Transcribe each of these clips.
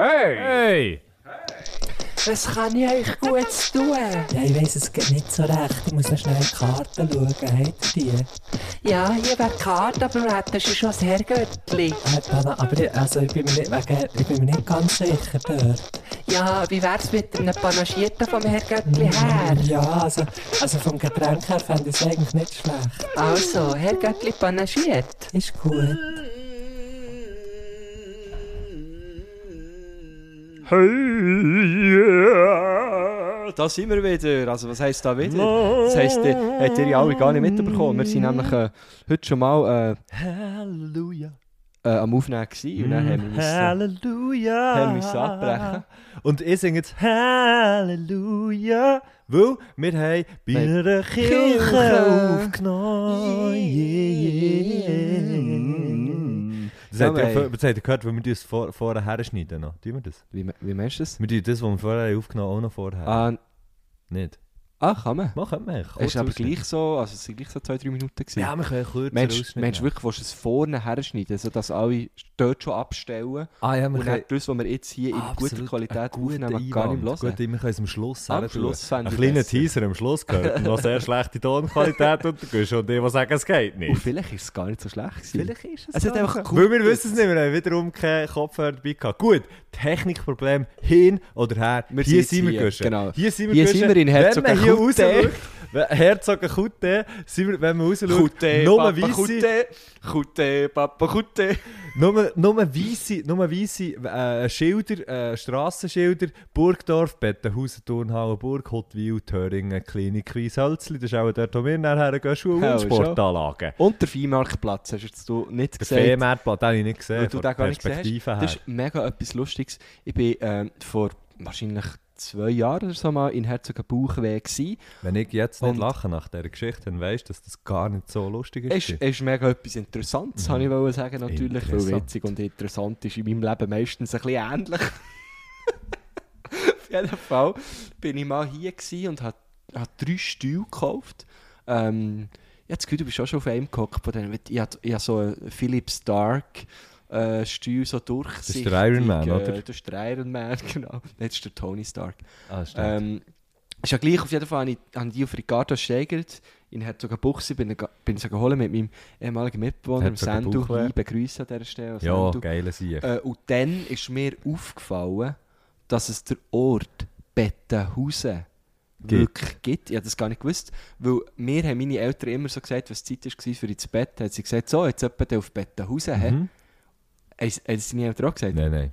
Hey! Hey! Was kann ich euch gut tun? Ja, ich weiss es geht nicht so recht. Ich muss noch schnell in die Karten schauen. Habt ihr die? Ja, hier wäre die Karte, aber wir hätten schon das Herrgöttli. Äh, Dana, aber ich, also ich, bin mir nicht, wegen, ich bin mir nicht ganz sicher dort. Ja, wie wär's mit einem Panagierten vom Herrgöttli her? Ja, also, also vom Getränk her fände ich es eigentlich nicht schlecht. Also, Herrgöttli panagiert. Ist gut. Hey! Da sind wir wieder. Also, was heisst da wieder? Das heisst, äh, habt ihr alle gar nicht mitbekommen. Wir sind nämlich äh, heute schon mal Halleluja. äh, äh, am Aufnehmen gewesen und dann haben wir müssen, Halleluja. haben wir müssen abbrechen. Und ich singe jetzt Halleluja. Weil wir haben bei einer Kirche. Aufgenommen. Yeah, yeah. Das Ja, habt ihr, haben- habt gehört, wenn wir das vor, vorher herschneiden noch. Tun wir das? Wie, wie meinst du das? Wir tun das, was wir vorher haben aufgenommen auch noch vorher. Ah, Nicht? Ah, kann man. Machen wir. Es ist aber gleich so, also es sind gleich so zwei, drei Minuten gewesen. Ja, wir können kürzer Meinst du ausschneiden. meinst du wirklich, willst du es vorne herschneiden, sodass alle dort schon abstellen Ah ja, wir und dann das, was wir jetzt hier in guter Qualität aufnehmen, gar nicht Einwand. hören? Gut, wir können es am Schluss Am. Schluss Ein kleiner. Teaser am Schluss gehört und noch sehr schlechte Tonqualität und du gehst schon die, die sagen, es geht Und nicht. vielleicht ist es gar nicht so schlecht gewesen. Vielleicht ist es Es hat einfach Weil gut wir wissen es nicht, wir haben wiederum keinen Kopfhörer dabei gehabt. Gut, Technikproblem hin oder her. Wir hier sind wir hier, genau. Hier sind wir Hier gegangen. sind wir in man hier rausschaut, Herzogenkute, sind wir, wenn man rausschaut, Kute, nur Papa weisse, Kute, Kute, Papa Kute. nur, nur weisse, nur weisse äh, Schilder, äh, Strassenschilder, Burgdorf, Bettenhausen, Turnhalle, Burg, Hottwil, Thöringen, Klinik, Wieshölzli, das ist auch dort, wo wir nachher gehen, Schule Ja, und. Sportanlagen. Und der Viehmarktplatz, hast du nicht Der gesagt. Fehmarktplatz, den habe ich nicht gesehen, du von der gesehen. Perspektive her. Das ist mega etwas Lustiges. Ich bin ähm, vor wahrscheinlich zwei Jahren oder so mal in Herzogenbuchweg gewesen. Wenn ich jetzt nicht Und- lache nach dieser Geschichte, dann weißt du, dass das gar nicht so lustig ist. Es ist, mega etwas Interessantes, Mhm. habe ich sagen natürlich, weil witzig und interessant ist in meinem Leben meistens ein bisschen ähnlich. Auf jeden Fall bin ich mal hier und habe hab drei Stühle gekauft. Ähm, ich habe das Gefühl, du bist auch schon auf einem gehockt. von denen. Ich habe hab so einen Philip Stark äh, Stuhl so durchsichtig. der Iron Man, äh, oder? Das ist der Iron Man, genau. Das ist der Tony Stark. ah, stimmt. Ähm, ist ja gleich, auf jeden Fall habe ich, habe ich die auf Ricardo steigert in Herzogenbuchsee, bin, ich- bin ich geholt mit meinem ehemaligen Mitbewohner, Sendu, begrüßen an dieser Stelle. ja, geile Sieg. Äh, und dann ist mir aufgefallen, dass es der Ort Bettenhausen Gibt. wirklich gibt. Ich habe das gar nicht gewusst, weil mir haben meine Eltern immer so gesagt, was Zeit war für ins Bett, haben sie gesagt, so, jetzt jemand auf Bettenhausen. Mhm. Mhm. Sie deine Eltern auch gesagt? Nein, nein.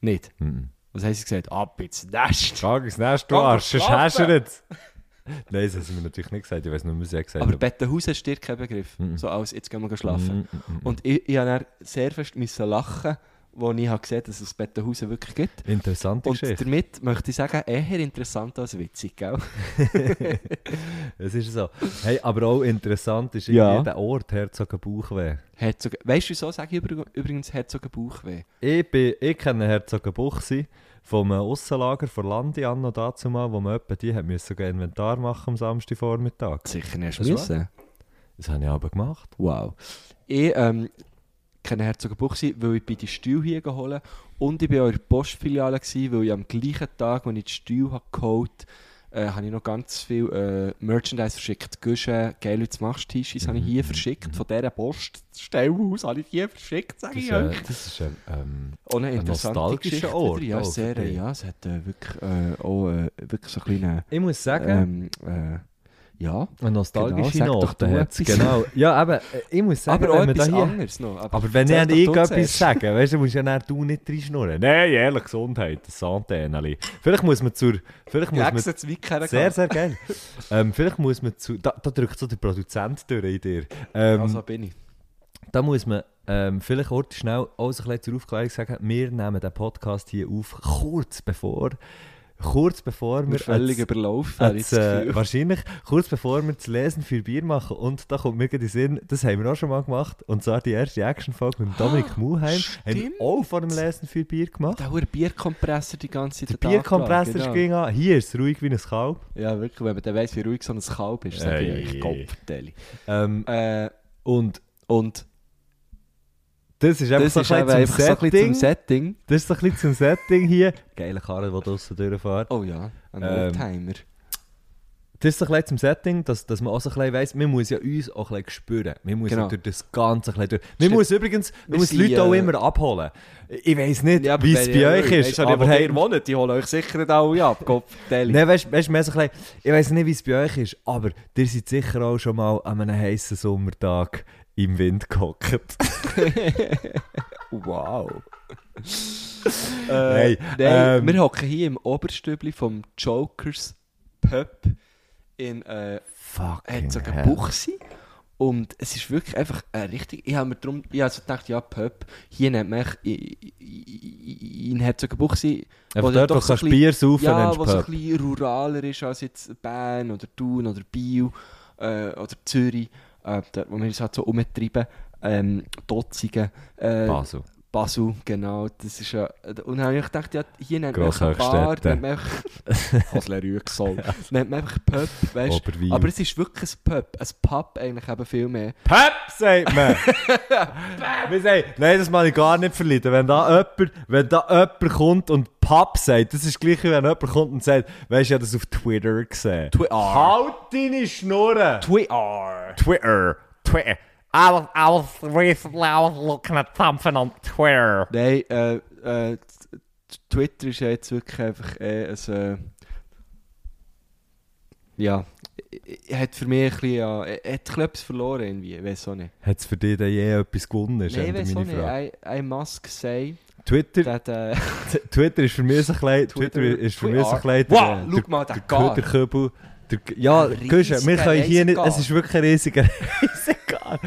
Nicht. Mhm. Was haben sie gesagt? Ab ins Nest. Geh ins Nest, du Geh Arsch, sonst hast du nicht. Nein, das haben sie mir natürlich nicht gesagt. Ich weiß nur, was sie gesagt Aber. Bettenhausen ist dir kein Begriff. So als, jetzt gehen wir schlafen. Und ich, ich habe dann sehr fest müssen lachen, als ich habe gesehen dass es Bettenhausen wirklich gibt. Interessante Und Geschichte. damit möchte ich sagen, eher interessant als witzig, gell? Es ist so. Hey, aber auch interessant ist Ja. irgendwie der Ort Herzogenbuchweh. Herzog weißt du, wieso sage ich übr- übrigens Herzogenbuchweh? Ich, bin, ich kenne Herzogenbuchsi vom Aussenlager von Landi an noch dazu mal, wo man etwa die hat müssen Inventar machen am Samstagvormittag. Sicher nicht müssen. Das habe ich aber gemacht. Wow. Ich ähm, kenne Herzogenbuchsee, weil ich bei die Stühle hier geholt und ich war auch in der Postfiliale, gewesen, weil ich am gleichen Tag, als ich die Stühle habe geholt habe, äh, habe ich noch ganz viel äh, Merchandise verschickt. Guschen, geil, was machst du T-Shirts, habe ich hier Mhm, verschickt. Von dieser Poststelle aus habe ich hier verschickt, sage ich euch. das ist ähm, ähm, Auch eine ein interessante Geschichte Ort. Ja, sehr, ja, es hat äh, wirklich, äh, auch, äh, wirklich so einen kleinen... Ich muss sagen, Ähm, äh, ja, eine nostalgische Genau, Note hat. Genau. Ja, aber äh, ich muss sagen, aber wenn da etwas hier... anderes noch. Aber wenn ich irgendetwas sagen, weißt du, musst ja dann du nicht reinschnurren. Nein, ehrlich, Gesundheit, das Sandäneli. Vielleicht muss man zur... Vielleicht muss man... hergehabt. Sehr, sehr geil. ähm, vielleicht muss man zu... Da, da drückt so der Produzent durch in dir. Ähm, Also bin ich. da muss man ähm, vielleicht kurz schnell auch so ein bisschen zur Aufklärung sagen, wir nehmen den Podcast hier auf, kurz bevor... Kurz bevor wir... Wir völlig überlaufen, das äh, wahrscheinlich kurz bevor wir das Lesen für Bier machen. Und da kommt mir in den Sinn, das haben wir auch schon mal gemacht. Und zwar die erste Action-Folge mit Dominik Muheim. Haben wir auch vor dem Lesen für Bier gemacht. Der hohe Bierkompressor die ganze Der Zeit Bierkompressor genau. ging an. Hier ist es ruhig wie ein Kalb. Ja, wirklich, wenn man dann weiss, wie ruhig so ein Kalb ist, sage Ey. ich, Kopfdeli. Ähm, Äh, und und Das ist einfach Das so ist ein eben bisschen einfach so ein bisschen Setting. zum Setting. Das ist so ein bisschen zum Setting hier. Geile Karre, die draussen durchfährt. Oh ja, ein Ähm, Oldtimer. Das ist so ein bisschen zum Setting, dass, dass man auch so ein bisschen weiss, man muss ja uns auch ein bisschen spüren. Man muss Genau. ja durch das Ganze ein bisschen durch. Man Stimmt. muss übrigens, man Wir muss Leute auch äh, immer abholen. Ich weiss nicht, aber wie es bei ihr- euch ist, ja aber wo hey, ihr wohnt, die holen euch sicher nicht alle ab. Nein, weißt weißt, mehr so ein bisschen, ich weiss nicht, wie es bei euch ist, aber ihr seid sicher auch schon mal an einem heißen Sommertag im Wind gehockt. Wow. Nein, äh, nein ähm, wir hocken hier im Oberstübli vom Jokers Pub in äh, hat hell. Buchse. Und es ist wirklich einfach äh, richtig. Ich habe mir drum, ich habe so gedacht, ja, Pub, hier nennt man in, Herzogenbuchsee. Einfach dort, doch wo so ein Bier saufen Ja, was ein bisschen ruraler ist als jetzt Bern oder Thun oder Biel äh, oder Zürich, äh, dort, wo wir uns halt so umtreiben. Ähm, Dotzigen, äh, Basel. Basel, genau. Das ist ja, und dann habe ich gedacht, ja, hier nennt man einfach. Bar, nennt man einfach, Hasle Rüegsol, nennt man einfach Pub, weißt Oberwil. Aber es ist wirklich ein Pub, ein Pub eigentlich eben viel mehr. Pep, sagt man. Wir sagen, nein, das mag ich gar nicht verleiden. Wenn da jemand, wenn da jemand kommt und Pub sagt, das ist gleich wie wenn jemand kommt und sagt, weißt du, ich habe das auf Twitter gesehen. Twitter. Halt deine Schnurren! Twitter. Twitter. Twitter. I was, I was recently I was looking at something on Twitter. Nein, äh, äh, Twitter ist ja jetzt wirklich einfach äh, ein, äh, ja, er hat für mich ein bisschen, ja, hat etwas verloren irgendwie, weiß auch nicht. Hat es für dich denn je etwas gewonnen? Nein, weiß auch nicht. I, I must say, Twitter, that, äh, Twitter ist für mich so ein bisschen, Twitter, Twitter- ist für mich so ein Twitter. bisschen Wow, schau mal, der der, der Köbel. Der, ja, Guschen, wir können hier nicht, es ist wirklich ein riesiger, riesiger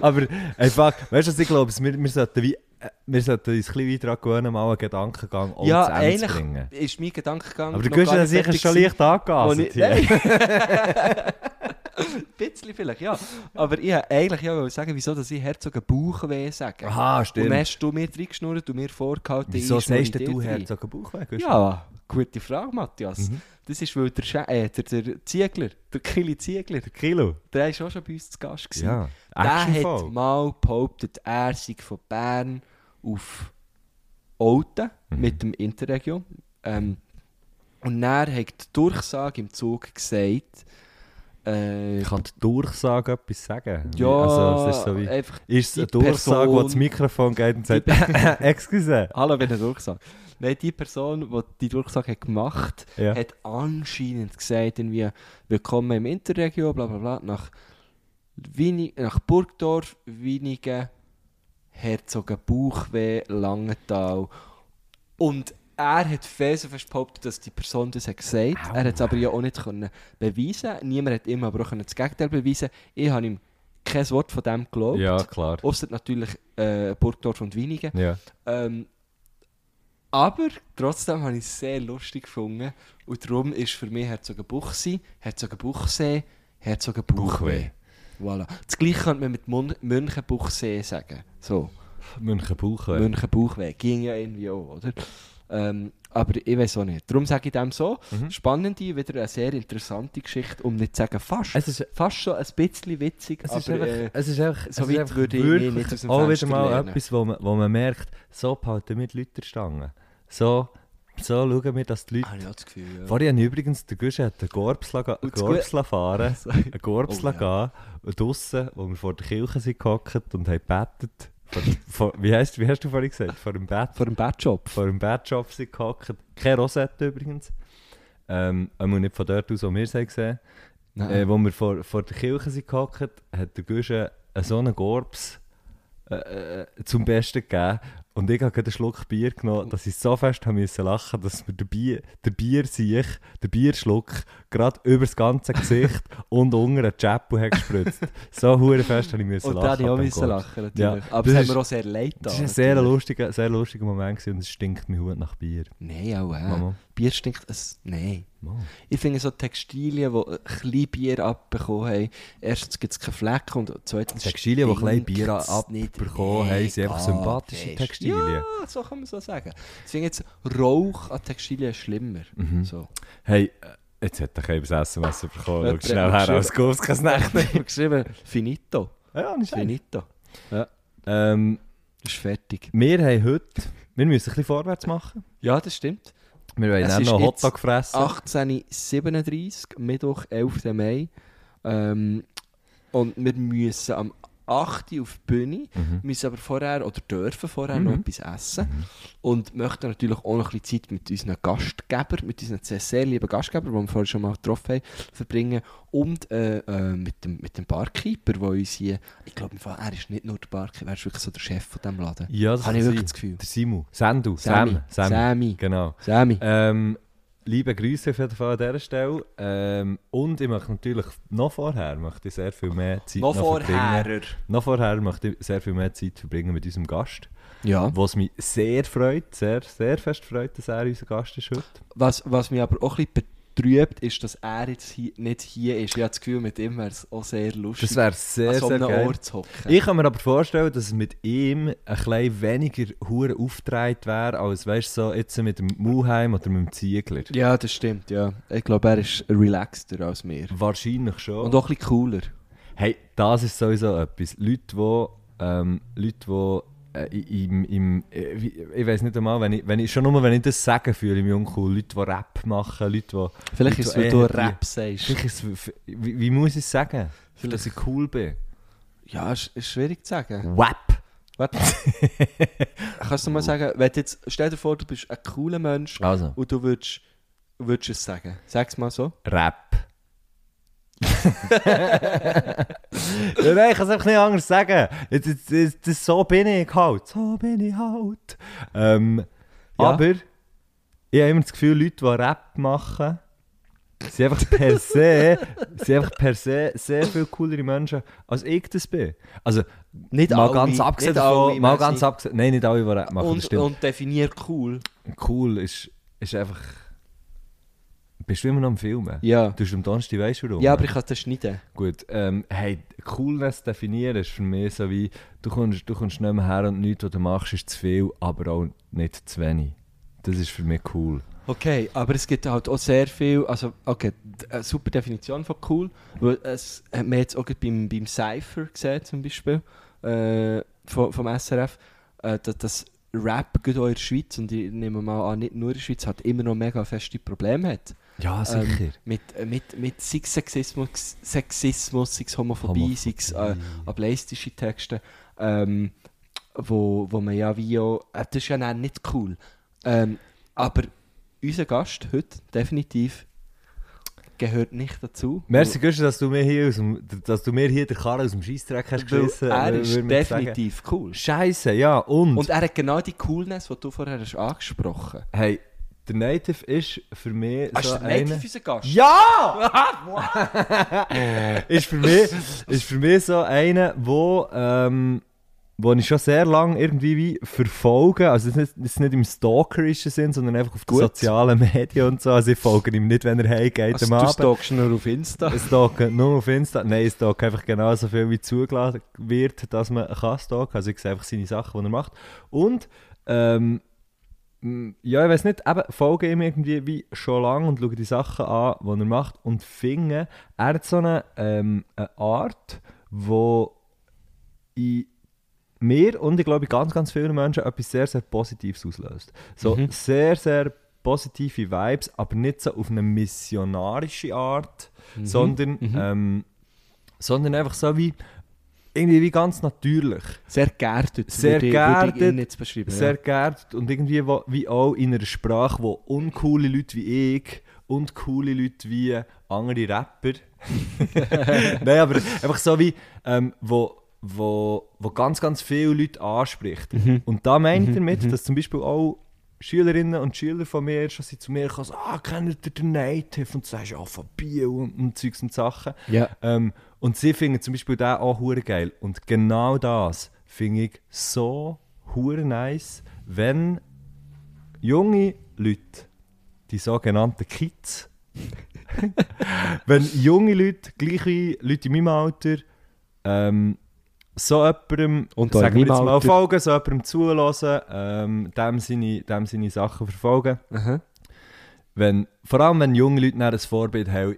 Aber einfach, weißt du, was ich glaube, wir, wir sollten wie, äh, wir sollten uns ein bisschen daran gewöhnen, mal einen Gedankengang auch ja, zu Ende zu eigentlich bringen. ist mein Gedankengang Aber du gar ja sicher schon leicht angegasen. Ein bisschen vielleicht, ja. Aber ich wollte eigentlich ja sagen, wieso dass ich Herzogen Bauchweh sage. Aha, Und stimmt. dann hast du mir reingeschnurrt und mir vorgehalten, Wieso sagst du rein. Herzog Bauchweg? Ja, gute Frage, Matthias. Mhm. Das ist, weil der, Sche äh, der, der Ziegler, der Kili Ziegler, Der Kilo. der war auch schon bei uns zu Gast. Gewesen. Ja. Der hat mal behauptet, er sei von Bern auf Olten Mhm. mit dem Interregio. Ähm, und er hat die Durchsage im Zug gesagt, äh, Ich kann die Durchsage etwas sagen. ja, Also, es ist so wie... einfach, Ist es die eine Durchsage, Person- das Mikrofon geht und sagt, «Excuse». hallo, wenn eine Durchsage. Nein, die Person, die die Durchsage hat gemacht Ja. hat anscheinend gesagt, irgendwie, willkommen im Interregio, bla bla bla, nach, Wini nach Burgdorf, Winigen, Herzogen, Bauchweh, Langenthal. Und er hat felsenfest behauptet, dass die Person das hat gesagt Er hat es aber ja auch nicht können beweisen Niemand hat ihm aber auch das Gegenteil beweisen Ich habe ihm kein Wort von dem geglaubt. Ja, klar. Ausser natürlich äh, Burgdorf und Winigen. Ja. Ähm, aber trotzdem habe ich es sehr lustig gefunden. Und darum ist für mich Herzogenbuchsee, Herzogenbuchsee, Herzogenbuchweh. Voilà. Das gleiche könnte man mit Mun Münchenbuchsee sagen. So, München Bauchweg. Münchenbuchweh. Ging ja irgendwie auch, oder? Ähm, aber ich weiß auch nicht. Darum sage ich dem so. Mhm. Spannende, wieder eine sehr interessante Geschichte, um nicht zu sagen fast. Es ist, fast schon ein bisschen witzig, es ist einfach, äh, es ist einfach, so weit würde ich nicht aus dem auch wieder mal lehnen. etwas, wo man, wo man merkt, so behalten wir die Leute Stangen. So, so schauen wir, dass die Leute... habe ich das Gefühl, ja. Vorhin übrigens, der Guschen hat einen das Gorbsla fahren, einen Gorbsla Oh, ja. gehen, und draussen, wo wir vor der Kirche sind gehockt und haben gebetet, vor, vor, wie, heisst, wie hast du vorhin gesagt? Vor dem Bett? Vor dem Badjob. vor dem Badshop sind gehockt. Keine Rosette übrigens. Ähm, einmal nicht von dort aus, wo wir haben gesehen Nein. äh, Wo wir vor, vor der Kirche sind gehockt, hat der Guschen so einen Gorbs äh, äh, zum Besten gegeben. Und ich habe gerade einen Schluck Bier genommen, dass ich so fest haben müssen lachen dass mir der Bier, der Bier sich, der Bierschluck, gerade über das ganze Gesicht und unter den Chapu hat gespritzt. So hure fest habe ich müssen Und lachen. da habe ich auch lachen, natürlich. Ja, Aber das es hat ist- mir auch sehr leid Das getan. war ein sehr lustiger, sehr lustiger Moment gewesen und es stinkt mir Hut nach Bier. Nein, auch äh. Mama. Bier stinkt. Es, nein. Mal. Ich finde so Textilien, die ein bisschen Bier abbekommen haben, erstens gibt es keine Flecken und zweitens Textilien, die klein Bier abbekommen haben, sind einfach mega sympathische. Textilien. Ja, so kann man so sagen. Ich finde jetzt Rauch an Textilien schlimmer. Mhm. So. Hey, äh, jetzt hat er ein SMS bekommen. Schau schnell her, als Ghost kann es nicht. Ich geschrieben, finito. Ja, nicht. Finito. Ähm, Das ist fertig. Wir haben heute, wir müssen ein bisschen vorwärts machen. Ja, das stimmt. Wir wollen ist noch Hotdog fressen. 18.37 Mittwoch, 11. Mai. Ähm, und wir müssen am 8. Uhr auf die Bühne, Mhm. müssen aber vorher oder dürfen vorher Mhm. noch etwas essen. Und möchten natürlich auch noch ein bisschen Zeit mit unseren Gastgebern, mit unseren sehr, sehr lieben Gastgebern, die wir vorher schon mal getroffen haben, verbringen. Und äh, äh, mit, dem, mit dem Barkeeper, der uns hier, ich glaube, er ist nicht nur der Barkeeper, er ist wirklich so der Chef von diesem Laden. Ja, das Habe ich wirklich das Gefühl. Der Simu. Sandu. Sammy. Sam. Sam. Sammy. Genau. Sammy. Ähm, liebe Grüße an dieser Stelle. Ähm, und ich möchte natürlich noch vorher möchte ich sehr viel mehr Zeit Noch verbringen. vorher. Noch vorher möchte ich sehr viel mehr Zeit verbringen mit unserem Gast. Ja. Was mich sehr freut, sehr, sehr fest freut, dass er unser Gast ist heute. Was, was mich aber auch ein bisschen betrübt, ist, dass er jetzt hier, nicht hier ist. Ich habe das Gefühl, mit ihm wäre es auch sehr lustig, Das wäre sehr, an so sehr einem geil. Ort zu hocken. Ich kann mir aber vorstellen, dass es mit ihm ein bisschen weniger hure aufgetragen wäre, als weißt, so jetzt mit dem Muheim oder mit dem Ziegler. Ja, das stimmt, ja. Ich glaube, er ist relaxter als wir. Wahrscheinlich schon. Und auch ein bisschen cooler. Hey, das ist sowieso etwas. Leute, die, ähm, Leute, die im, im, äh, wie- ich weiß nicht einmal, wenn ich, wenn ich, schon nur wenn ich das sage, fühle ich mich uncool. Leute, die Rap machen, Leute, die... Vielleicht Leute, ist es, weil du Rap sagst. Vielleicht ist es, wie, wie muss ich es sagen? Für dass ich cool bin. Ja, ist, ist schwierig zu sagen. Wap! Warte. Kannst du mal sagen, wenn jetzt, stell dir vor, du bist ein cooler Mensch Also, und du würdest, würdest es sagen. Sag's mal so. Rap. Ja, nein, ich kann es einfach nicht anders sagen. Jetzt, jetzt, jetzt, das, so bin ich halt. So bin ich halt. Ähm, Ja. Aber ich habe immer das Gefühl, Leute, die Rap machen, sind einfach per se, sind einfach per se sehr viel coolere Menschen, als ich das bin. Also, Nicht mal alle, ganz abgesehen nicht davon, alle, mal ganz abgesehen, nein, nicht alle, die Rap machen, das Und, stimmt. und definier cool. cool ist, ist einfach... Bist du immer noch am Filmen? Ja. Du bist am Donnerstag, weißt du warum? Ja, aber ich kann das schneiden. Gut, ähm, hey, Coolness definieren ist für mich so wie, du kommst, du kommst nicht mehr her und nichts, was du machst, ist zu viel, aber auch nicht zu wenig. Das ist für mich cool. Okay, aber es gibt halt auch sehr viel, also okay, eine super Definition von cool, weil es hat man jetzt auch beim, beim Cypher gesehen zum Beispiel, äh, vom, vom SRF, äh, dass das Rap gerade auch in der Schweiz, und ich nehme mal an, nicht nur in der Schweiz, hat immer noch mega feste Probleme hat. Ja, Ähm, mit, äh, mit, mit sei Sexismus, Sexismus, sei es Homophobie, sei äh, ableistische Texte, ähm, wo, wo man ja wie auch, äh, das ist ja dann nicht cool. Ähm, aber unser Gast heute definitiv gehört nicht dazu. Merci, Gusti, dass du mir hier aus dem, dass du mir hier den Karren aus dem Scheissdreck hast geschissen. er würde ist man sagen. definitiv cool. Scheiße, ja, und, Und er hat genau die Coolness, die du vorher hast angesprochen hey, der Native ist für mich hast. so Ist der Native einer... unser Gast? Ja! ist, für mich, ist für mich so einer, wo, ähm, wo ich schon sehr lange irgendwie wie verfolge. Also, das ist nicht, ist nicht im stalkerischen Sinn, sondern einfach auf den sozialen Medien und so. Also, ich folge ihm nicht, wenn er heimgeht Also, am du stalkst nur auf Insta. Ich stalke nur auf Insta. Nein, ich stalke einfach genauso viel, wie zugelassen wird, dass man kann stalken. Also ich sehe einfach seine Sachen, die er macht. Und, ähm, ja, ich weiß nicht, eben, folge ihm irgendwie wie schon lange und schaue die Sachen an, die er macht und finde, er hat so eine, ähm, eine Art, wo in mir und ich glaube ganz, ganz vielen Menschen etwas sehr, sehr Positives auslöst. So Mhm. sehr, sehr positive Vibes, aber nicht so auf eine missionarische Art, sondern, mhm. Ähm, sondern einfach so wie irgendwie wie ganz natürlich. Sehr geerdet. Sehr würde geerdet, jetzt beschreiben. Sehr geerdet und irgendwie wie auch in einer Sprache, wo uncoole Leute wie ich und coole Leute wie andere Rapper. Nein, aber einfach so wie, ähm, wo, wo, wo ganz, ganz viele Leute anspricht. Mhm. Und da meint er damit, dass zum Beispiel auch Schülerinnen und Schüler von mir schon sind zu mir kommen, so, ah, kennt ihr den Native? Und du sagst, ja, von Bio und, und Zeugs und Sachen. Ja. Ähm, und sie finden zum Beispiel den auch hure geil. Und genau das finde ich so hure nice, wenn junge Leute, die sogenannten Kids, wenn junge Leute, gleiche Leute in meinem Alter, ähm, so jemandem, Und sagen wir jetzt mal, Alter. folgen, so jemandem zulassen, ähm, dem, seine, dem seine Sachen verfolgen. Aha. Wenn, vor allem wenn junge Leute ein Vorbild haben,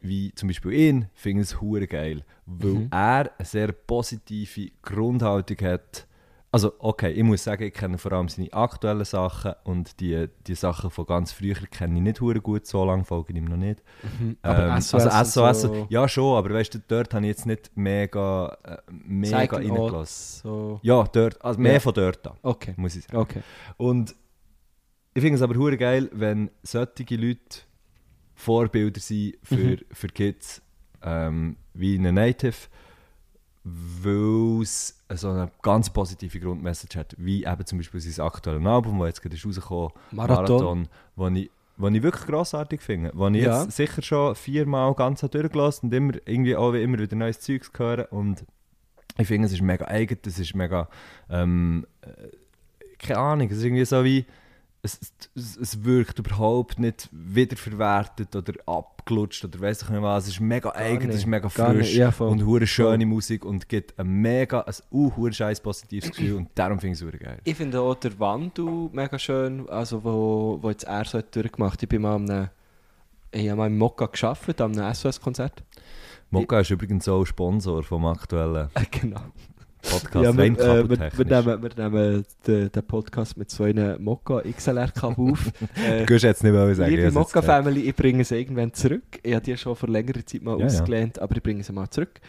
wie zum Beispiel ihn, finde ich es geil. Weil Mhm. er eine sehr positive Grundhaltung hat, Also, okay, ich muss sagen, ich kenne vor allem seine aktuellen Sachen und die, die Sachen von ganz früher kenne ich nicht hure gut, so lange folge ich ihm noch nicht. Aber Ähm, SOS also SOS, so- ja schon, aber weißt du, dort habe ich jetzt nicht mega, äh, mega reingelassen. So. Ja, dort, also mehr Ja. von dort an, Okay. muss ich sagen. Okay. Und ich finde es aber hure geil, wenn solche Leute Vorbilder sind für, Mhm. für Kids, ähm, wie eine Native, weil es so eine ganz positive Grundmessage hat, wie eben zum Beispiel sein aktuelles Album, das jetzt gerade ist rausgekommen Marathon. wo ich, wo ich wirklich grossartig finde. Wo ich Ja. jetzt sicher schon viermal ganz durchgelassen und immer, irgendwie auch immer wieder neues Zeugs höre und ich finde, es ist mega eigen, es ist mega, ähm, äh, keine Ahnung, es ist irgendwie so wie, es, es, es wirkt überhaupt nicht wiederverwertet oder abgelutscht oder weiss ich nicht was, es ist mega eigen, es ist nicht, mega gar nicht, frisch ja, und hure schöne Musik und gibt ein mega, ein uh, scheiß positives Gefühl und darum finde ich es geil. Ich finde auch der Wandel mega schön, also wo, wo jetzt er so hat durchgemacht. Ich bin mal am einem, ich habe mal im Mokka gearbeitet, einem SOS-Konzert. Mokka ist übrigens auch Sponsor vom aktuellen. Genau. Podcast, Ja, wir, äh, wir, wir, nehmen, wir nehmen den, den Podcast mit so einem Mokka XLR auf. äh, Du jetzt nicht mehr sagen. Liebe. Mokka-Family, ich bringe sie irgendwann zurück. Ich habe die schon vor längerer Zeit mal Ja, ja. ausgelehnt, aber ich bringe sie mal zurück.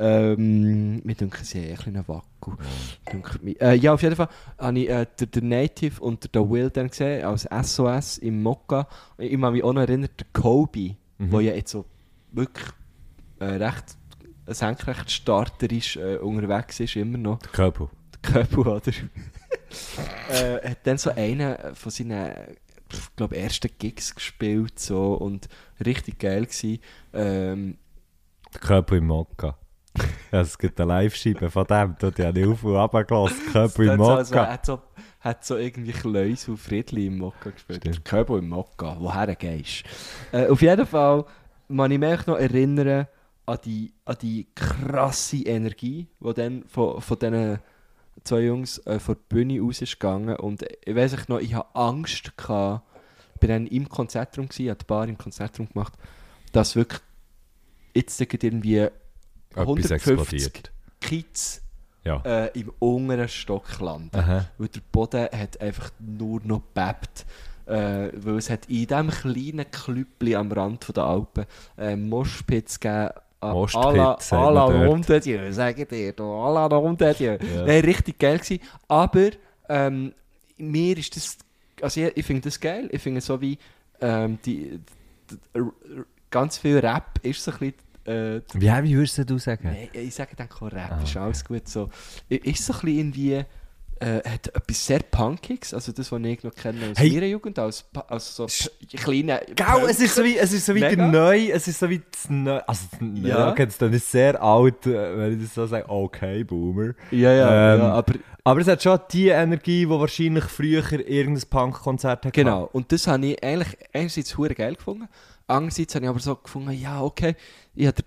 Ähm, mir denken sie haben ein bisschen Wackel. Äh, ja, auf jeden Fall habe ich äh, den, den Native und den Will dann gesehen, als SOS im Mokka. Ich kann mich auch noch erinnern, der Kobe, Mhm. der ja jetzt so wirklich äh, recht senkrecht starterisch äh, unterwegs ist, immer noch. Der Köpel. Der Köpel, oder? äh, hat dann so einen von seinen, ich glaube, ersten Gigs gespielt so, und richtig geil gewesen. Ähm, Der Köpel im Mokka. Es gibt eine Live-Scheibe von dem, da die habe ich auf und runter gelassen. Köpel im also, Mokka. hat, so, hat so irgendwie Kleus und Friedli im Mokka gespielt. Stimmt. Der im Mokka, woher gehst äh, Auf jeden Fall kann ich mich noch erinnern an die, an die krasse Energie, die dann von, von diesen zwei Jungs äh, von der Bühne aus ist gegangen. Und ich weiß ich noch, ich hatte Angst, gehabt, ich war dann im Konzertraum, gewesen, habe die Bar im Konzertraum gemacht, dass wirklich jetzt irgendwie Etwas 150 explodiert. Kids Ja. äh, im unteren Stock landen. Aha. Weil der Boden hat einfach nur noch bebt. Äh, weil es hat in diesem kleinen Klüppli am Rand der Alpen äh, Moschpitz gegeben. Moshpit, à la- sagt à la man dort. Ronde Dieu, sage ich dir. À la Ronde Dieu. Ja. Nein, richtig geil gewesen. Aber ähm, mir ist das... Also ich, ich finde das geil. Ich finde so wie... Ähm, die, die, ganz viel Rap ist so ein bisschen... Äh, Wie, wie würdest du sagen? Nein, ich sage dann kein Rap, Ah, ist alles gut so. Ist so ein bisschen irgendwie, äh, hat etwas sehr Punkiges, also das, was ich noch kenne aus Hey. meiner Jugend, als, als so kleine... Gau, es ist so wie, es ist so wie der. Neu, es ist so wie das Neu, also das Neu, Ja. okay, das ist sehr alt, äh, wenn ich das so sage, okay, Boomer. Ja, ja, Ähm, ja, aber Aber es hat schon die Energie, die wahrscheinlich früher irgendein Punk-Konzert hat. genau. Und das habe ich eigentlich einerseits hure geil gefunden, andererseits habe ich aber so gefunden, ja, okay, ich habe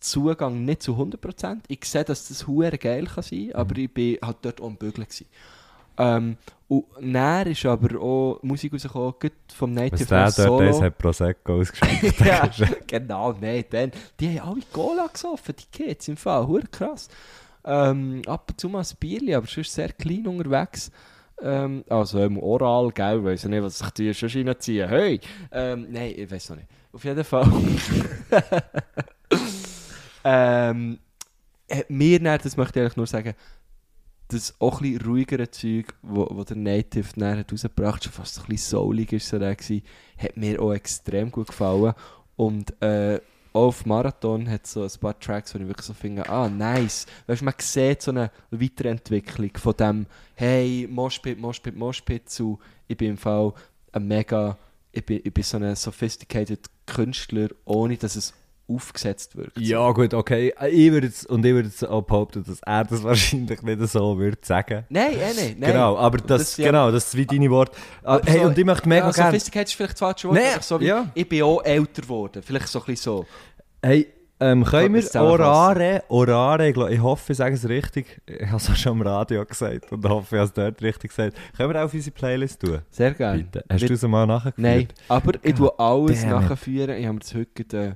Zugang nicht zu 100%. Ich sehe, dass das hure geil kann sein, aber ich bin halt dort Bügeln gewesen. Ähm, und dann ist aber auch Musik rausgekommen, vom Native Was der dort ist, hat Prosecco ausgeschenkt. ja, genau, nein, dann. Die haben alle Cola gesoffen, die Kids im Fall, hure krass. Ähm, ab und zu mal ein Bierli, aber sonst sehr klein unterwegs. Ähm, also im Oral, gell, ich nicht, was sich die schon reinziehen. Hey! Ähm, nein, ich weiß noch nicht. Auf jeden Fall. ähm, hat mir dann, das möchte ich eigentlich nur sagen, das auch ein ruhigere Zeug, wo der Native dann hat rausgebracht schon fast ein bisschen soulig ist so der hat mir auch extrem gut gefallen. Und äh, auch auf Marathon hat so ein paar Tracks, wo ich wirklich so finde, ah, nice. Weißt du, man sieht so eine Weiterentwicklung von dem, hey, Moshpit, Moshpit, Moshpit zu, ich bin im Fall ein mega, ich bin, ich bin so ein sophisticated Künstler, ohne dass es aufgesetzt wird. Ja, gut, okay. Ich würde jetzt, und ich würde jetzt auch behaupten, dass er das wahrscheinlich nicht so würde sagen. Nein, eh, nein, nein. Genau, aber das, ja- genau, das ist wie deine Worte. Ah, Aber hey, so- und ich möchte mega ja, gerne... Sophisticated ist vielleicht das falsche Wort, Nee, so wie, ja. ich bin auch älter geworden. Vielleicht so ein bisschen so. Hey, ähm, können wir Orare, Orare, ich, hoffe, ich sage es richtig, ich habe es auch schon am Radio gesagt und hoffe, ich habe es dort richtig gesagt. Können wir auch auf unsere Playlist tun? Sehr gerne. Bitte. Hast du es mal nachgeführt? Nein, aber ich tue alles damn nachführen. Ich habe mir das heute... Äh,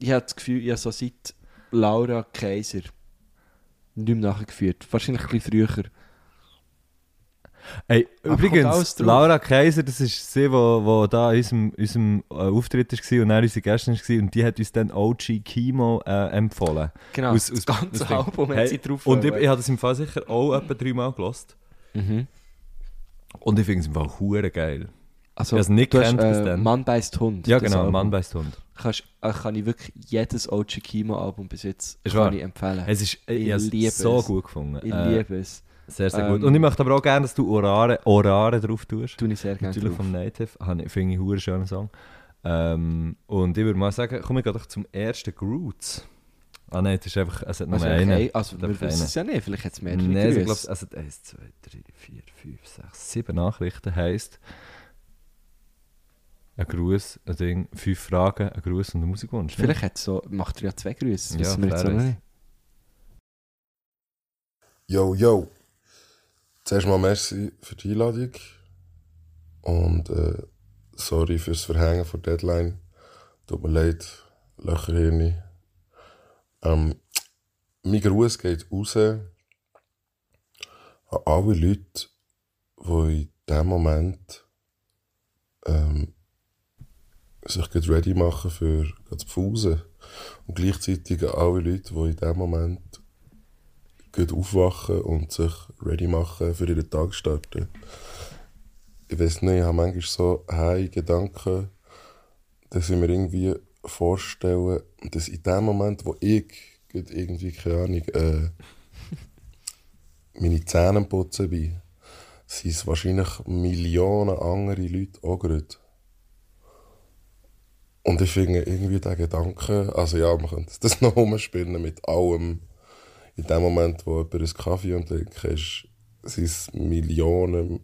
ich habe das Gefühl, ich habe so seit Laura Kaiser nicht mehr nachgeführt. Wahrscheinlich ein bisschen früher. Ey, übrigens. Laura Kaiser, das ist sie, die wo, da in unserem, unserem äh, Auftritt war und dann unsere Gästin war und die hat uns dann OG Chemo äh, empfohlen. Genau, Aus- das aus- ganze aus. Album hat Hey, sie drauf. Und ich, ich habe das im Fall sicher auch etwa dreimal gelost. mhm. Und ich finde es im Fall hure geil. Also, Ich nicht hast, kennt bis äh. Mann beißt Hund. Ja, das genau. Mann beißt Hund. Kannst, äh, kann ich wirklich jedes OG Kimo-Album bis jetzt Ist kann wahr. ich empfehlen. Es ist, ich, Ich ich habe liebe es so gut gefunden. ich Äh, liebe es. Sehr, sehr Ähm, gut. Und ich möchte aber auch gerne, dass du Orare, Orare drauf tust. Tue ich sehr gerne Natürlich drauf. vom Native. Habe ich- Finde ich einen hure schönen Song. Ähm, und ich würde mal sagen, komme ich gerade zum ersten Groots. Ah nein, das ist einfach, es hat nur Also, einen. okay, also wir wissen es ja nicht, vielleicht hat es mehrere Nein, ich Grüße. glaube, es hat 1, 2, 3, 4, 5, 6, 7 Nachrichten. Heisst, ein Gruß, ein Ding, fünf Fragen, ein Gruß und ein Musikwunsch. ne? Vielleicht hat so, macht er ja zwei Grüße, Ja, wissen wir jetzt auch nicht. Yo, yo. Zuerst mal merci für die Einladung. Und äh, sorry fürs Verhängen von der Deadline. Tut mir leid, Löcherhirni. Ähm, mein Gruß geht raus an alle Leute, die in diesem Moment ähm, sich gerade ready machen für zu Pause. Und gleichzeitig alle Leute, die in diesem Moment gut aufwachen und sich ready machen für ihren Tag starten. Ich weiß nicht, ich habe manchmal so hey Gedanken, dass ich mir irgendwie vorstelle, dass in dem Moment, wo ich gerade irgendwie, keine Ahnung, äh, meine Zähne putzen bin, sind es wahrscheinlich Millionen andere Leute auch gerade. Und ich finde irgendwie den Gedanken, also ja, man könnte das noch umspinnen mit allem, in dem Moment, wo jemand einen Kaffee und trinkt, ist, sind es Millionen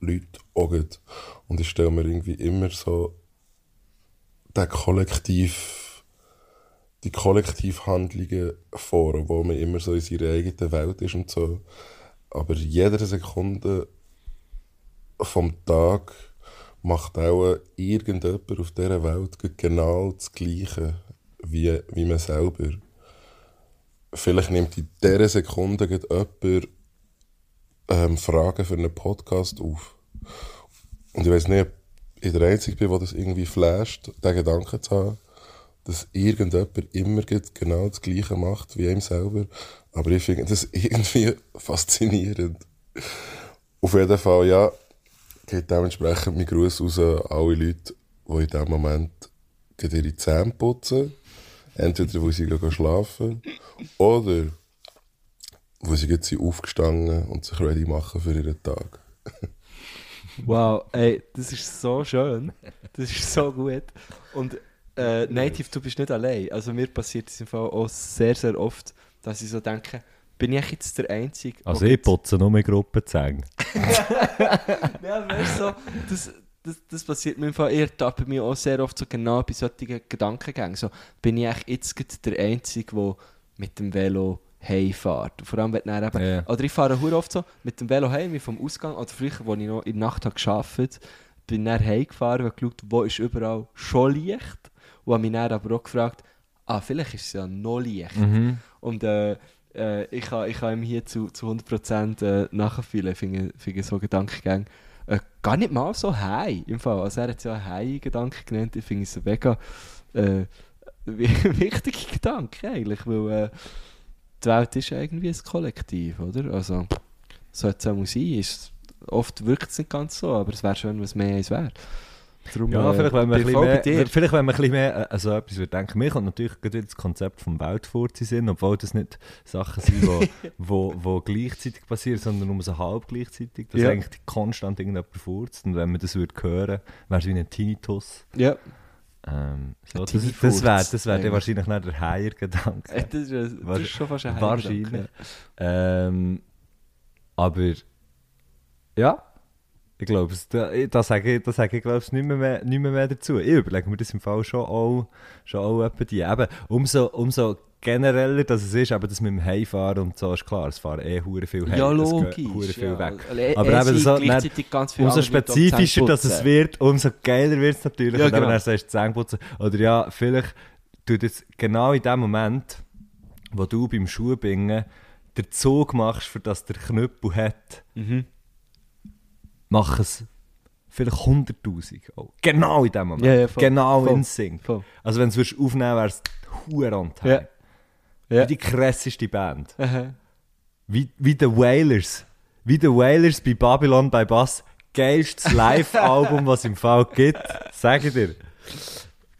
Leute auch gut. Und ich stelle mir irgendwie immer so den Kollektiv, die Kollektivhandlungen vor, wo man immer so in seiner eigenen Welt ist und so. Aber jede Sekunde vom Tag macht auch irgendjemand auf dieser Welt genau das Gleiche wie, wie man selber vielleicht nimmt in dieser Sekunde jemand ähm, Fragen für einen Podcast auf. Und ich weiß nicht, ob ich der Einzige bin, der das irgendwie flasht, den Gedanken zu haben, dass irgendjemand immer genau das Gleiche macht wie ihm selber. Aber ich finde das irgendwie faszinierend. Auf jeden Fall, ja, geht dementsprechend mein Gruß raus an alle Leute, die in diesem Moment ihre Zähne putzen. Entweder, wo sie schlafen oder wo sie jetzt aufgestanden und sich ready machen für ihren Tag. Wow, ey, das ist so schön. Das ist so gut. Und äh, Native, du bist nicht allein. Also mir passiert es im Fall auch sehr, sehr oft, dass ich so denke, bin ich jetzt der Einzige? Also ich putze nur mit Gruppenzängen. Ja, weißt du, das, das, das passiert mir im Fall, ich ertappe mich auch sehr oft so genau bei solchen Gedankengängen. So, bin ich jetzt der Einzige, der mit dem Velo heimfährt? Vor allem, wenn dann eben, Ja. oder ich fahre hure oft so mit dem Velo heim, wie vom Ausgang, oder früher, als ich noch in der Nacht habe gearbeitet bin dann heimgefahren und geschaut, wo ist überall schon Licht. Und habe mich dann aber auch gefragt, ah, vielleicht ist es ja noch Licht. Mhm. Und äh, äh, ich kann, ich kann ihm hier zu, zu 100% äh, nachfühlen, finde finde so Gedankengänge. Äh, gar nicht mal so high im Fall. Also er hat ja high Gedanken genannt. Ich finde es ein mega äh, wi- wichtige Gedanke eigentlich, weil äh, die Welt ist ja irgendwie ein Kollektiv, oder? Also sollte es auch sein. Ist, oft wirkt es nicht ganz so, aber es wäre schön, wenn es mehr eins wäre. Darum, Ja, äh, vielleicht wenn man ein bisschen mehr, vielleicht wenn man ein bisschen mehr äh, also etwas würde denken. Mir kommt natürlich gerade das Konzept vom Weltfurzi sind, obwohl das nicht Sachen sind, wo, wo, wo gleichzeitig passieren, sondern nur so halb gleichzeitig, dass Ja. eigentlich konstant irgendjemand furzt und wenn man das würde hören, wäre es wie ein Tinnitus. Ja, Ähm, so, das das wäre das wär dann eigentlich. wahrscheinlich nicht der äh, Heier-Gedanke. das, äh, das Wahrsch- ist schon fast ein Wahrscheinlich. Gedanke. Ähm, aber ja, ich glaube, da, da sage ich, da sage ich glaube ich, nicht, mehr, nicht mehr, mehr dazu. Ich überlege mir das im Fall schon auch, schon auch etwa die. Eben, umso, umso genereller dass es ist, aber das mit dem Heimfahren und so ist klar, es fahren eh hure viel heim, Ja, es logisch. hure viel ja. weg. Eh- Aber eben so, viele Umso spezifischer dass es wird, umso geiler wird es natürlich. Ja, und genau. er sagst, Zähneputzen. Oder ja, vielleicht tut es genau in dem Moment, wo du beim Schuhbingen den Zug machst, für das der Knüppel hat, Mhm. Machen es vielleicht 100'000 auch. Genau in dem Moment. Ja, ja, voll. genau Voll. in Sync. Voll. Also wenn du es aufnehmen wäre es time. Ja. Ja. Wie die krasseste Band. Aha. Wie, wie The Wailers. Wie The Wailers bei Babylon bei Bass. Geilstes Live-Album, was es im Fall gibt. Sag ich dir.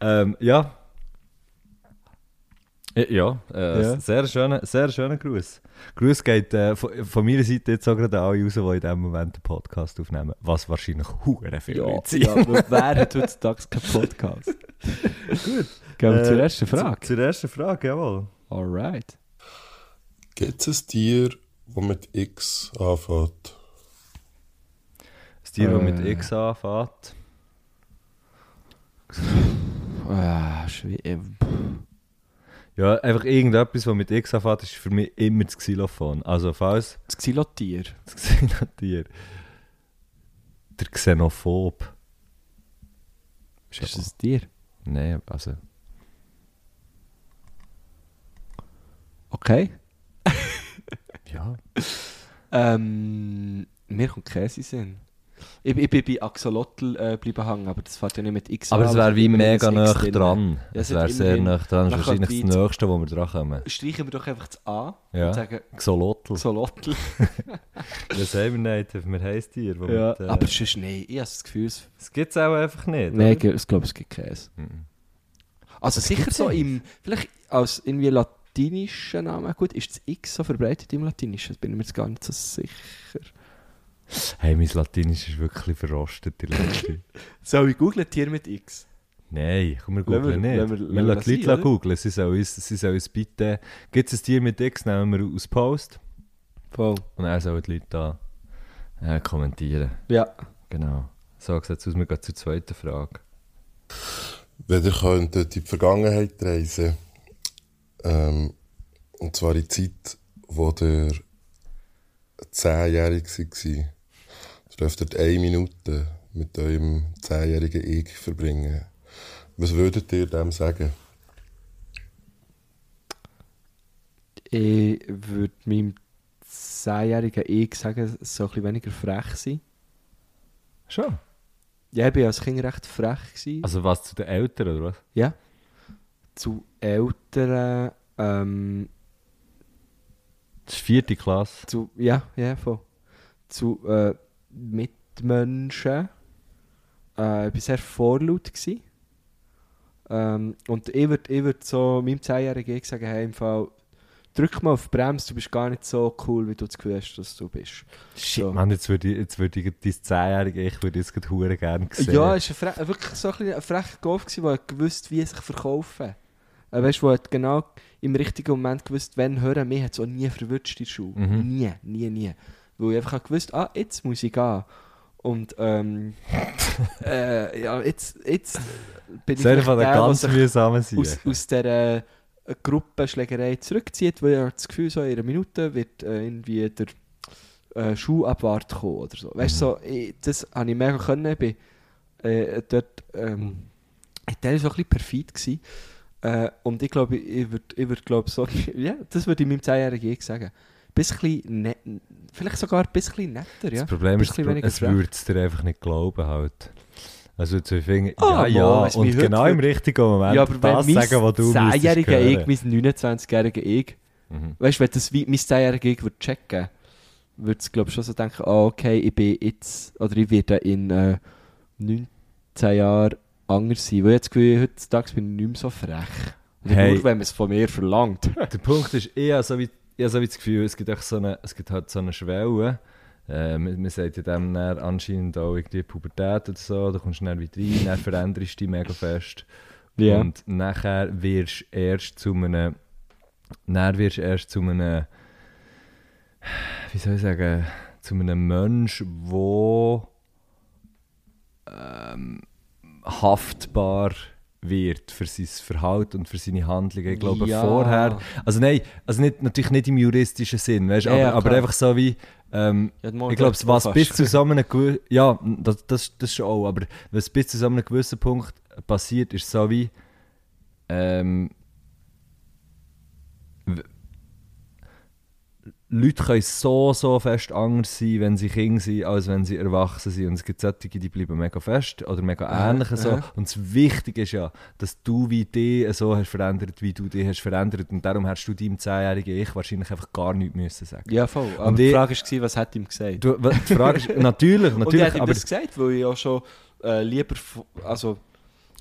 Ähm, ja. Ja, äh, Ja. sehr schöner sehr schöner Gruß. Gruß geht äh, von, von meiner Seite jetzt auch gerade alle raus, die in diesem Moment den Podcast aufnehmen. Was wahrscheinlich hure viel Ja, Leute sind. ja, aber wer hat heutzutage keinen Podcast? Gut. Gehen wir zur Äh, ersten Frage. Zu, zur ersten Frage, jawohl. Alright. Gibt es ein Tier, das mit X anfängt? Das Tier, das Äh. mit X anfängt. Ah, schwierig. Ja, einfach irgendetwas, was mit X anfängt, ist für mich immer das Xylophon. Also falls Das Xylotier. das Xylotier. Der Xenophob. Ist das ein Tier? Nein, also... Okay. Ja. Ähm, mir kommt Käse in. Ich, ich bin bei Axolotl äh, bleiben hängen, aber das fährt ja nicht mit X Aber es wäre wie mega das nah dran. Ja, es es wäre sehr nah dran. Das ist wahrscheinlich das Nächste, wo wir dran kommen. Streichen wir doch einfach das A Ja. und sagen Xolotl. Axolotl. Das haben wir nicht. Wir haben ein Tier. Ja, mit, äh, aber sonst nein. Ich habe das Gefühl, es... es gibt es auch einfach nicht. Nein, oder? ich glaube, es gibt Käse. Mhm. Also sicher gibt's so nicht. im... Vielleicht als irgendwie latinischen Namen. Gut, ist das X so verbreitet im Latinischen? Bin ich mir jetzt gar nicht so sicher. Hey, mein Latinisch ist wirklich verrostet, die letzte. Soll ich googeln, Tier mit X? Nein, komm, wir googeln nicht. lassen wir- Wir, lassen wir lassen das die Leute googeln. Sie sollen uns, sie sollen uns bitte... Gibt es ein Tier mit X, nehmen wir aus Post. Voll. Und dann sollen die Leute da äh, kommentieren. Ja. Genau. So sieht es aus. Wir gehen zur zweiten Frage. Wenn ihr könnt in die Vergangenheit reisen ähm, und zwar in die Zeit, wo ihr zehnjährig war, ihr dürft eine Minute mit eurem zehnjährigen Ich verbringen. Was würdet ihr dem sagen? Ich würde meinem zehnjährigen Ich sagen, es soll ein bisschen weniger frech sein. Schon? Ja, ich war als Kind recht frech. Gewesen. Also was zu den Eltern, oder was? ja. Zu Eltern, ähm, Das ist vierte Klasse. zu, ja, ja, voll. Zu äh, Mitmenschen. Äh, ich war sehr vorlaut. Gewesen. Ähm, und ich würde ich würd so meinem zehnjährigen Ich sagen, hey, im Fall, drück mal auf die Bremse, du bist gar nicht so cool, wie du das Gefühl hast, dass du bist. Shit, So. Mann, jetzt würde ich, jetzt würde ich dein zehnjährige Ich würde jetzt gerade gerne sehen. Ja, es war wirklich so ein, ein frecher Golf, der gewusst wie sich verkaufen. Äh, weißt du, der hat genau im richtigen Moment gewusst, wenn hören. Mich hat es auch nie verwünscht in der Schule. Mhm. Nie, nie, nie. Weil ich einfach gewusst, ah, jetzt muss ich gehen. Und ähm, äh, ja, jetzt, jetzt bin ich der ganz mühsamen aus, aus dieser äh, Gruppenschlägerei zurückzieht, weil er das Gefühl so in einer Minute wird äh, irgendwie der äh, Schuhabwart kommen oder so. Weißt du, so, ich, das habe ich mega können. Ich bin äh, dort ähm, war so ein bisschen perfid. Gewesen. Äh, und ich glaube, ich würde ich würd, glaub, so, ja, das würde ich meinem 10-jährigen Ich sagen. Bisschen net, vielleicht sogar ein bisschen netter, ja. Das Problem ist, es würde es dir einfach nicht glauben halt. Also zu finden, Ah, ja, ja, Mann, und genau im richtigen Moment ja, aber das sagen, was du müsstest 10-jähriger hören. Ich, mein 29-jähriger Ich, Mhm. Weißt du, wenn das mein 10-jähriger Ich würde checken, würde es glaube ich schon so denken, ah, okay, ich bin jetzt, oder ich werde in äh, 19 Jahren anders sein. Weil ich jetzt Gefühl, heutzutage bin ich nicht mehr so frech. Hey. Nur wenn man es von mir verlangt. Der Punkt ist, ich habe so wie, ich habe so das Gefühl, es gibt, echt so eine, es gibt halt so eine Schwelle. Äh, man, man sagt ja dem dann anscheinend auch irgendwie Pubertät oder so, da kommst du dann wieder rein, dann veränderst du dich mega fest. Ja. Und nachher wirst du erst zu einem, dann wirst du erst zu einem, wie soll ich sagen, zu einem Mensch, wo ähm, haftbar wird für sein Verhalten und für seine Handlungen. Ich glaube, Ja. vorher, also nein, also nicht, natürlich nicht im juristischen Sinn, weißt, Ja, aber, ja, aber einfach so wie, ähm, ich glaube, was fast. bis zu so einem gewissen, ja, das, das, das schon auch, aber was bis zu einem gewissen Punkt passiert, ist so wie, ähm, Leute können so, so fest anders sein, wenn sie Kinder sind, als wenn sie erwachsen sind. Und es gibt solche, die bleiben mega fest oder mega Ja, ähnlich. So. ja. Und das Wichtige ist ja, dass du wie dich so hast verändert, wie du dich hast verändert. Und darum hast du deinem 10-jährigen Ich wahrscheinlich einfach gar nichts müssen sagen. Ja, voll. Aber Und die ich- Frage war, was hat ihm gesagt? Du, die Frage ist, natürlich, Und er natürlich, hat ihm aber, das gesagt, weil ich ja schon äh, lieber... Also,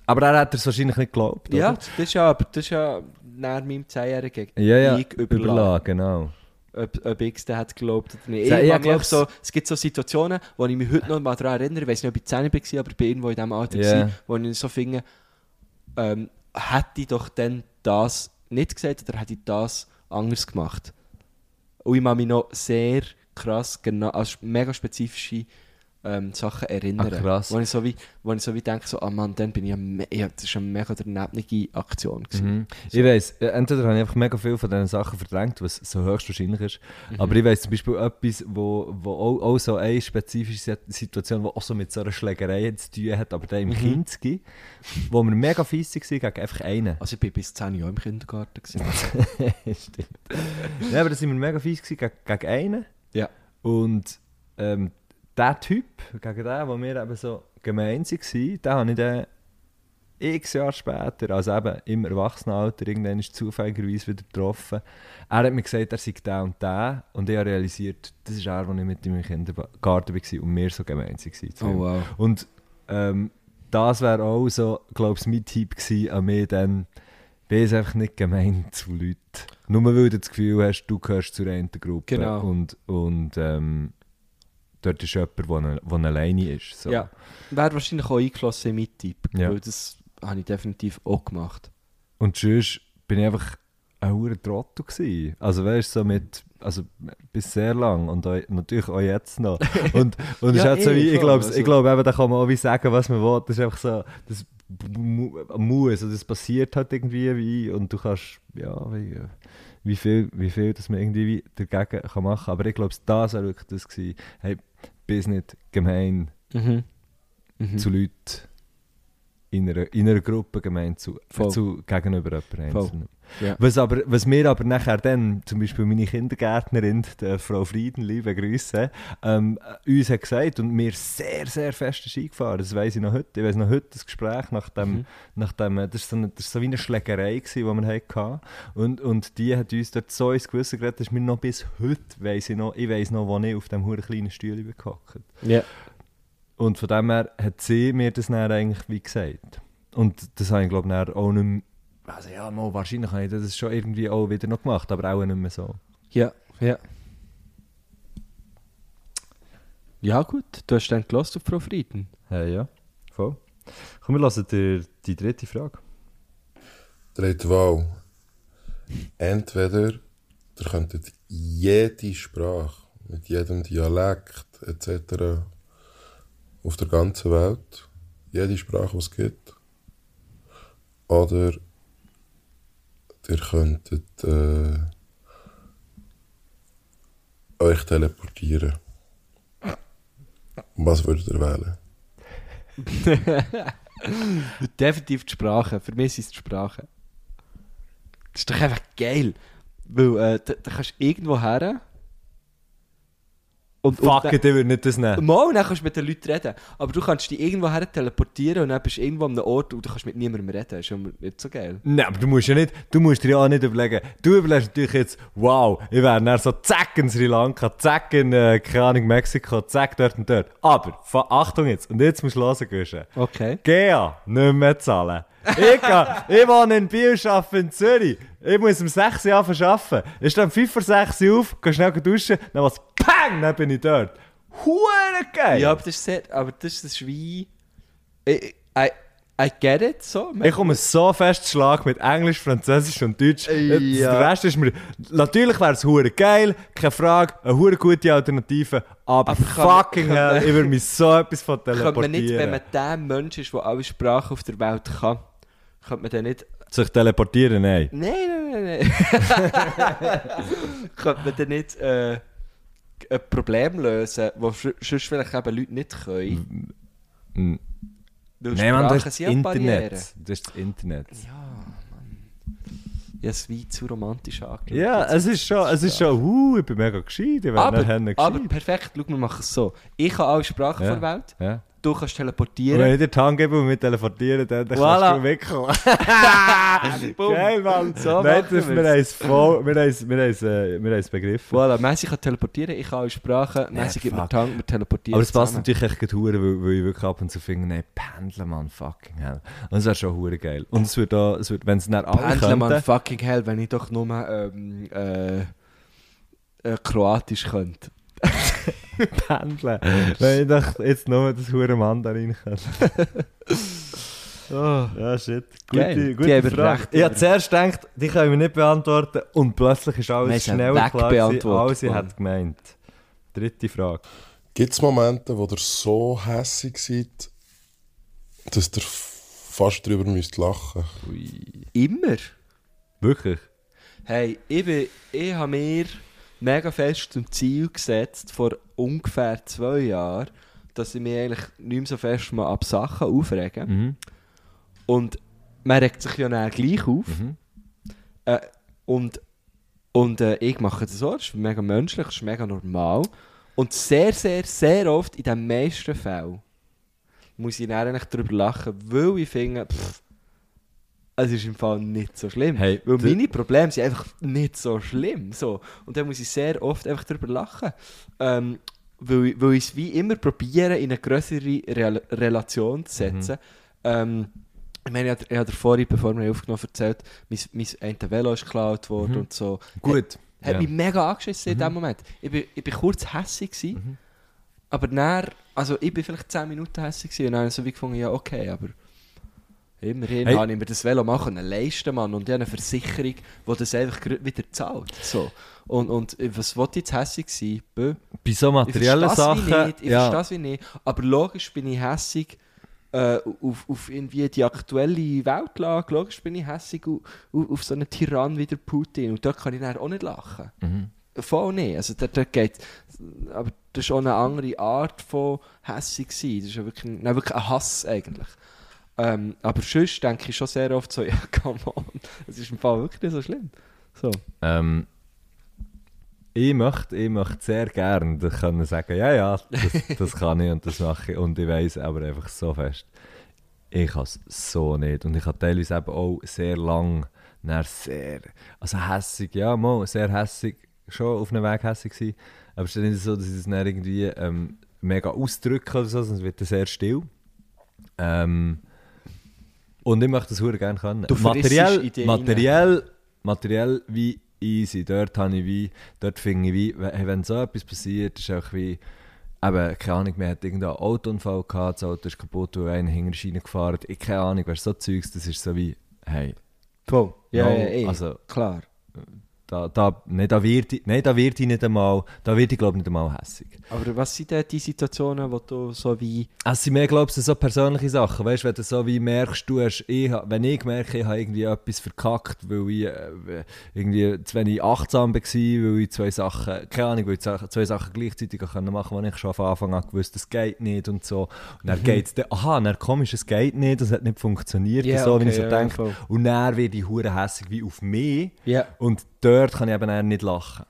aber er hat es wahrscheinlich nicht geglaubt. ja, oder? das ist ja, aber das ist ja nach meinem 10-jährigen ja, ja, Ich überlassen. überlassen, genau. Ob, ob ich es hat geglaubt oder nicht. Ich ich einfach so, es gibt so Situationen, wo ich mich heute noch mal daran erinnere, ich weiß nicht, ob ich 10 war, aber ich bin irgendwo in diesem Alter, Ja. gewesen, wo ich so finde, ähm, hätte ich doch dann das nicht gesagt oder hätte ich das anders gemacht. Und ich kann mich noch sehr krass, genau, also mega spezifische ähm, Sachen erinnern. Ah, krass. Wo ich so wie, wo ich so wie denke, so, ah Mann, dann bin ich ja, me ja das ist eine mega danebnige Aktion. Mhm. Ich weiss, äh, entweder habe ich einfach mega viel von diesen Sachen verdrängt, was so höchstwahrscheinlich ist. Mhm. Aber ich weiss zum Beispiel etwas, wo, wo auch, auch so eine spezifische Sit- Situation, die auch so mit so einer Schlägerei zu tun hat, aber dann im Mhm. Kinski, wo wir mega fies waren gegen einfach einen. Also ich bin bis 10 Jahre im Kindergarten. Stimmt. ja, aber da sind wir mega fies gewesen gegen, gegen einen. Ja. Und ähm, der Typ, gegen den, wo wir eben so gemein waren, den habe ich dann x Jahre später, also eben im Erwachsenenalter, irgendwann ist zufälligerweise wieder getroffen. Er hat mir gesagt, er sei der und der. Und ich habe realisiert, das ist er, als ich mit ihm im Kindergarten war und wir so gemein waren. Oh wow. Und ähm, das wäre auch so, glaube ich, mein Tipp gewesen an mich dann, bin einfach nicht gemein zu Leuten. Nur weil du das Gefühl hast, du gehörst zu einer Gruppe Genau. und, und ähm, dort ist jemand, der der alleine ist. So. Ja. Wäre wahrscheinlich auch eingeflossen in meinen Ja. weil das habe ich definitiv auch gemacht. Und sonst bin ich einfach ein hoher Trottel gewesen. Also weißt du, so mit, also bis sehr lang und auch, natürlich auch jetzt noch. Und, und es ist Ja, halt so eh, wie, ich voll, glaube, also. ich eben, da kann man auch wie sagen, was man will. Das ist einfach so, das mu- muss, also das passiert halt irgendwie wie und du kannst, ja, wie, wie viel, wie viel das man irgendwie wie dagegen kann machen kann. Aber ich glaube, das war wirklich das gewesen. Hey, bist nicht gemein Mhm. Mhm. zu Leuten in einer, in einer Gruppe gemein zu, zu gegenüber jemandem. Ja. Was, aber, was mir aber nachher dann, zum Beispiel meine Kindergärtnerin, die Frau Frieden, liebe Grüße, ähm, uns hat gesagt und mir sehr, sehr fest ist eingefahren. Das weiß ich noch heute. Ich weiß noch heute das Gespräch nach dem, Mhm. nach dem äh, das war so, eine- das ist so wie eine Schlägerei, gewesen, die wir hatten. Und, und die hat uns dort so ins Gewissen geredet, dass mir noch bis heute, weiss ich noch, ich weiss noch, wo ich auf dem kleinen Stuhl gehockt Ja. Und von dem her hat sie mir das dann eigentlich wie gesagt. Und das habe ich glaube ich auch nicht mehr, also ja, mal, wahrscheinlich habe ich das schon irgendwie auch wieder noch gemacht, aber auch nicht mehr so. Ja, ja. Ja gut, du hast dann gelost auf Frau Frieden. Hey, ja, voll. Komm, wir lassen dir die dritte Frage. Dritte Wahl. Entweder ihr könntet jede Sprache mit jedem Dialekt etc. auf der ganzen Welt, jede Sprache, die es gibt, oder ihr könntet äh, euch teleportieren. Was würdet ihr wählen? Definitiv die Sprache. Für mich sind es die Sprachen. Das ist doch einfach geil. Weil äh, da, da kannst du irgendwo her. Und, Fuck und it, ich würde nicht das nehmen. Mal, dann kannst du mit den Leuten reden. Aber du kannst dich irgendwo her teleportieren und dann bist du irgendwo an einem Ort und du kannst mit niemandem reden. Das ist ja nicht so geil. Nein, aber du musst ja nicht, du musst dir ja auch nicht überlegen. Du überlegst natürlich jetzt, wow, ich wäre dann so zack in Sri Lanka, zack in, äh, keine Ahnung, Mexiko, zack dort und dort. Aber, Achtung jetzt, und jetzt musst du hören, Guschen. Okay. Gea, nicht mehr zahlen. Ich, kann, ich wohne in Biel, arbeite in Zürich. Ich muss um 6 Uhr anfangen arbeiten. Ich stehe um 5 vor 6 Uhr auf, gehe schnell duschen, dann was, pang, dann bin ich dort. Hure geil! Ja, aber das ist sehr, aber das ist wie... I, I, I get it, so. Ich komme so fest zu Schlag mit Englisch, Französisch und Deutsch. Ja. Der Rest ist mir... Natürlich wäre es hure geil, keine Frage, eine hure gute Alternative, aber, Aber kann man- fucking kann hell, man- ich würde mich so etwas von Könnte man teleportieren. nicht, wenn man der Mensch ist, der alle Sprachen auf der Welt kann, könnte man dann nicht... Sich teleportieren, nein. Nein, nein, nein, nein. könnte man dann nicht äh, ein Problem lösen, das sonst vielleicht eben Leute nicht können? Nein, man, das ist ja. Internet. Das ist das Internet. Ich habe es wie zu romantisch angeschaut. Ja, es ist schon, es ist schon, uh, ich bin mega gescheit, ich werde aber, nachher gescheit. aber perfekt, schau, wir machen es so. Ich habe alle Sprachen Ja. der Welt, ja. Du kannst teleportieren. wenn ich dir die Hand gebe und wir teleportieren, dann, dann Voilà. kannst du. Boom. Geil, Mann. So Nein, das, wir haben es voll, wir haben es, wir haben es, äh, wir haben es begriffen. Voilà, Messi kann teleportieren, ich kann alle Sprachen, Messi gibt mir die Hand, wir teleportieren Aber es passt natürlich echt gut hure, weil, weil ich wirklich ab und zu finde, nein, pendeln, Mann, fucking hell. Und es wäre schon hure geil. Und es wird auch, es wird, wenn es dann alle Pendler, man, könnten, fucking hell, wenn ich doch nur ähm, äh, äh, Kroatisch könnte. Pendeln. wenn ich doch jetzt nur das hure Mandarin könnte. Oh. Ja, shit. Geil. Gute, Die gute haben Frage. recht, ich habe zuerst gedacht, die können wir nicht beantworten. Und plötzlich ist alles sie schneller klar als ich hätte gemeint. Dritte Frage. Gibt es Momente, wo ihr so hässig seid, dass ihr fast drüber müsst lachen Immer? Wirklich? Hey, ich, bin, ich habe mir mega fest zum Ziel gesetzt, vor ungefähr zwei Jahren, dass ich mich eigentlich nicht mehr so fest mal ab Sachen aufrege. Mhm. Und man regt sich ja dann gleich auf. Mhm. Äh, und und äh, ich mache das so, das ist mega menschlich, das ist mega normal. Und sehr, sehr, sehr oft, in den meisten Fällen, muss ich dann eigentlich darüber lachen, weil ich finde, pff, es ist im Fall nicht so schlimm. Hey, weil meine Probleme sind einfach nicht so schlimm. So. Und dann muss ich sehr oft einfach darüber lachen. Ähm, weil, ich- weil ich es wie immer probiere, in eine größere Rel Relation zu setzen. Ähm, ich meine, ich habe- vorhin, bevor wir aufgenommen erzählt, mein, mein eine Velo ist geklaut worden und so. Gut. Hat Ja. mich mega angeschissen in dem Moment. Ich bin kurz hässig gewesen, aber dann, also ich bin vielleicht 10 Minuten hässig und dann habe ich so wie gefunden, ja okay, aber immerhin Hey. habe ich mir das Velo machen können leisten, Mann, und ich habe eine Versicherung, die das einfach wieder zahlt. So. Und, und was wollte ich jetzt hässig sein? Bö. Bei so materiellen es wie Sachen. nicht, ich ja. verstehe es wie nicht. Aber logisch bin ich hässig äh, auf, auf irgendwie die aktuelle Weltlage. Logisch bin ich hässig auf, auf, auf so einen Tyrann wie der Putin. Und da kann ich dann auch nicht lachen. Mhm. Voll nicht. Also da, da geht, aber das ist auch eine andere Art von hässig sein. Das ist ja wirklich, nein, wirklich ein Hass eigentlich. Ähm, aber sonst denke ich schon sehr oft so, ja, come on, es ist im Fall wirklich nicht so schlimm. So. Ähm, ich möchte, ich möchte sehr gerne können sagen, ja, ja, das, das kann ich und das mache ich. Und ich weiß aber einfach so fest, ich kann es so nicht. Und ich habe teilweise eben auch sehr lang, sehr, also hässig, ja, mal, sehr hässig, schon auf einem Weg hässig gewesen. Aber es ist nicht so, dass ich das dann irgendwie ähm, mega ausdrücke oder so, sonst wird es sehr still. Ähm, und ich möchte das sehr gerne können. Du materiell, dich materiell, materiell wie easy. Dort habe ich wie, dort finde ich wie, wenn so etwas passiert, ist auch wie, eben, keine Ahnung, man hat irgendeinen Autounfall gehabt, das Auto ist kaputt, wo einer hinter der Schiene gefahren. Ich keine Ahnung, wer so Zeugs, das ist so wie, hey, Voll. Ja, no, ja, eh. also klar. Da, da, nee, da wird ich, nee, da wird ich nicht einmal, da wird ich glaube nicht einmal hässig. Aber was sind denn die Situationen, wo du so wie... Es sind mehr, glaubst du, so persönliche Sachen. Weißt wenn du so wie merkst, du hast, ich, wenn ich merke, ich habe irgendwie etwas verkackt, weil ich äh, irgendwie zu wenig achtsam war, weil ich zwei Sachen, keine Ahnung, weil ich zwei Sachen gleichzeitig machen konnte, wo ich schon von Anfang an gewusst das geht nicht und so. Und dann geht es aha, dann komisch, es geht nicht, das hat nicht funktioniert, Ja, so wie okay, ich so ja, denke. voll. Und dann werde ich hure hässig wie auf mich. Ja. Und dort kann ich eben dann nicht lachen.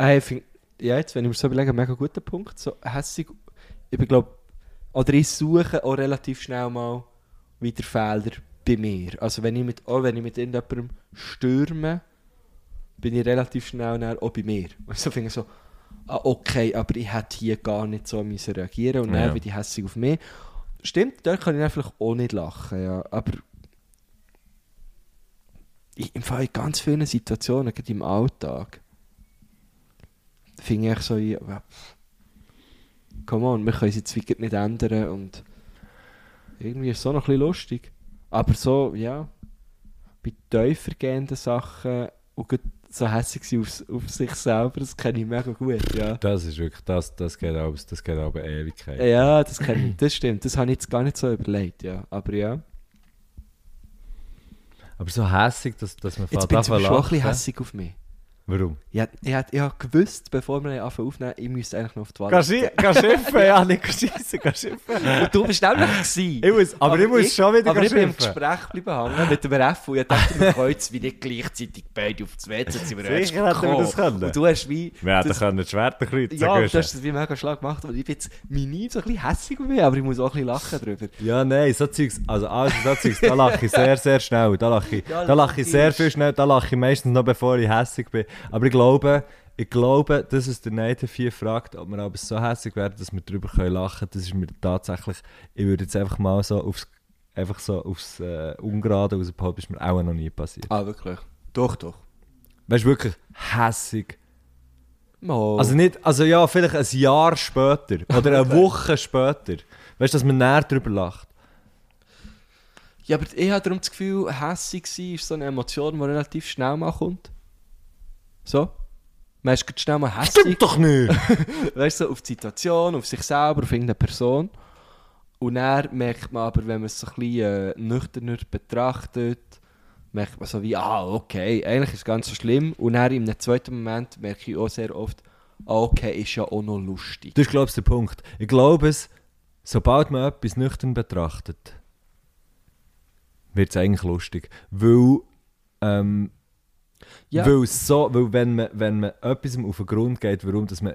Ich find, ja, jetzt, wenn ich mir so überlege, ein mega guter Punkt. So hässig, ich glaube, oder ich suche auch relativ schnell mal wieder Fehler bei mir. Also wenn ich mit, auch wenn ich mit irgendjemandem stürme, bin ich relativ schnell dann auch bei mir. Und so finde ich so, ah, okay, aber ich hätte hier gar nicht so müssen reagieren und dann Ja. bin ich hässig auf mich. Stimmt, dort kann ich vielleicht auch nicht lachen, ja. Aber im Fall in ganz vielen Situationen, gerade im Alltag, finde ich so, ja, come on, wir können es jetzt wirklich nicht ändern und irgendwie ist es so noch ein bisschen lustig. Aber so, ja, bei tiefer gehenden Sachen und so hässlich sein auf, auf sich selber, das kenne ich mega gut, ja. Das ist wirklich, das, das geht aber, das geht aber Ewigkeit. Ja, das kenne ich, das stimmt, das habe ich jetzt gar nicht so überlegt, ja. Aber ja, Aber so hässig, dass, dass man jetzt fährt bin ich zum Beispiel auch ein bisschen hässig auf mich. Warum? Ja, ich hab gewusst, bevor wir anfangen aufnehmen, ich müsste eigentlich noch auf die Toilette. Geh schiffen, ja, nicht schiessen, geh schiffen. Und du bist nämlich gewesen. Ich muss, aber, ich muss schon wieder Aber ich bin im. Gespräch bleiben hängen mit dem Ref und ich dachte, wir können jetzt wie nicht gleichzeitig beide auf das WC, jetzt sind wir hätten wir das gekommen. können. Und du hast wie... Wir hätten das- können die Schwerter kreuzen Ja, du hast das wie mega schlag gemacht und ich bin jetzt mini so ein bisschen hässig auf mich, aber ich muss auch ein bisschen lachen drüber. Ja, nein, so Zeugs, also alles so Zeugs, da lache ich sehr, sehr schnell. Da lache ich, da lache ich sehr viel schnell, da lache ich meistens noch bevor ich hässig bin. Aber ich glaube, ich glaube, dass es der Native hier fragt, ob wir aber so hässig werden, dass wir darüber können lachen können. Das ist mir tatsächlich, ich würde jetzt einfach mal so aufs, einfach so aufs äh, Ungerade rausbehaupten, ist mir auch noch nie passiert. Ah, wirklich? Doch, doch. Weißt du, wirklich hässig. Mal. Also nicht, also ja, vielleicht ein Jahr später oder eine Woche später. Weißt du, dass man näher darüber lacht. ja, aber ich habe darum das Gefühl, hässig sein ist so eine Emotion, die relativ schnell mal kommt. So? Man ist schnell mal hässig. doch nicht! weißt du, so auf die Situation, auf sich selber, auf irgendeine Person. Und dann merkt man aber, wenn man es so ein bisschen äh, nüchterner betrachtet, merkt man so wie, ah, okay, eigentlich ist es ganz so schlimm. Und dann im zweiten Moment merke ich auch sehr oft, ah, okay, ist ja auch noch lustig. Das ist, glaube ich, der Punkt. Ich glaube es, sobald man etwas nüchtern betrachtet, wird es eigentlich lustig. Weil, ähm, Ja. weil, so, weil wenn, man, wenn man etwas auf den Grund geht, warum dass man,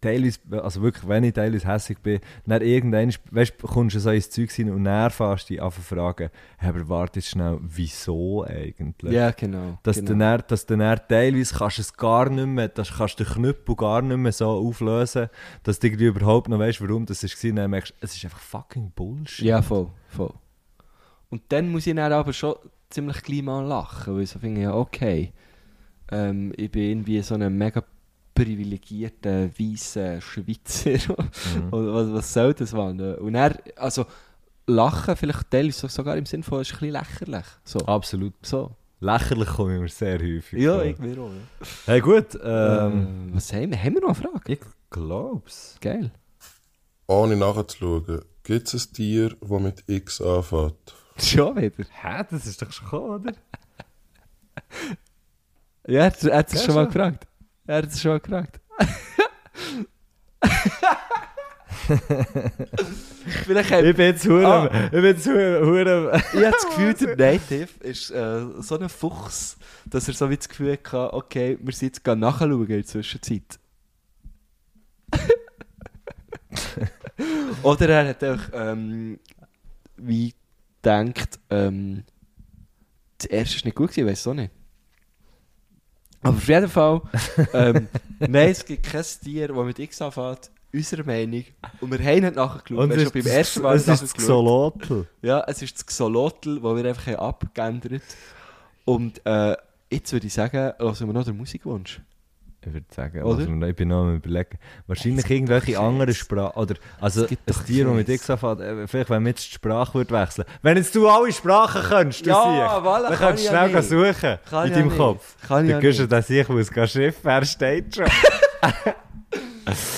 teilweise, also wirklich, wenn ich teilweise hässig bin, dann irgendwann, weißt du, kommst du so ins Zeug rein und dann fährst du dich an fragen, hey, aber warte jetzt schnell, wieso eigentlich? Ja, genau. Dass, genau. du dann, dass du dann teilweise kannst es gar nicht mehr, dass, kannst den Knüppel gar nicht mehr so auflösen, dass du überhaupt noch weißt, warum das war. Und dann merkst es ist einfach fucking Bullshit. Ja, voll, voll. Und dann muss ich dann aber schon ziemlich gleich mal lachen, weil ich so finde, ja, okay, ähm, ich bin irgendwie so ein mega privilegierter, weißer Schweizer. Und was, was soll das, Mann? Und er, also, lachen vielleicht teilweise sogar im Sinne von, ist ein bisschen lächerlich. So. Absolut. so. Lächerlich komme ich mir sehr häufig Ja, vor. ich mir auch. Ja. Hey gut, ähm, Ähm, was haben wir? Haben wir noch eine Frage? ich glaub's. Geil. Ohne nachzuschauen, gibt es ein Tier, das mit X anfängt? Schon wieder. Hä, das ist doch schon gekommen, oder? Ja, er hat er hat es schon mal gefragt. Er hat es schon mal gefragt. Vielleicht Ich bin jetzt hure, Ah. ich bin jetzt hure, Ich habe das Gefühl, der Native ist äh, so ein Fuchs, dass er so wie das Gefühl hatte, okay, wir sind jetzt nachschauen in der Zwischenzeit. Oder er hat auch ähm, wie gedacht, ähm, das erste ist nicht gut gewesen, weiß auch nicht. Aber auf jeden Fall, ähm, nein, es gibt kein Tier, das mit X anfängt, unserer Meinung. Und wir haben nicht nachgeschaut. Und es haben ist, beim ersten Mal es ist das. Xolotl. Ja, es ist das Xolotl, das wir einfach haben abgeändert Und äh, jetzt würde ich sagen, hören wir noch den Musikwunsch. Ich würde sagen, Oder? also, ich bin noch am überlegen. Wahrscheinlich irgendwelche andere Sprachen. Oder, also, Es gibt ein doch Tier, das mit. X anfängt, äh, vielleicht wenn wir jetzt die Sprache würde wechseln Wenn jetzt du alle Sprachen könntest, du Ja, Sieg, voilà, dann kann könntest ich du ja schnell nicht. suchen Kann in ja deinem nicht. Kopf. Kann ja Dann gehst du, dass ich muss gehen schiffen, er steht schon.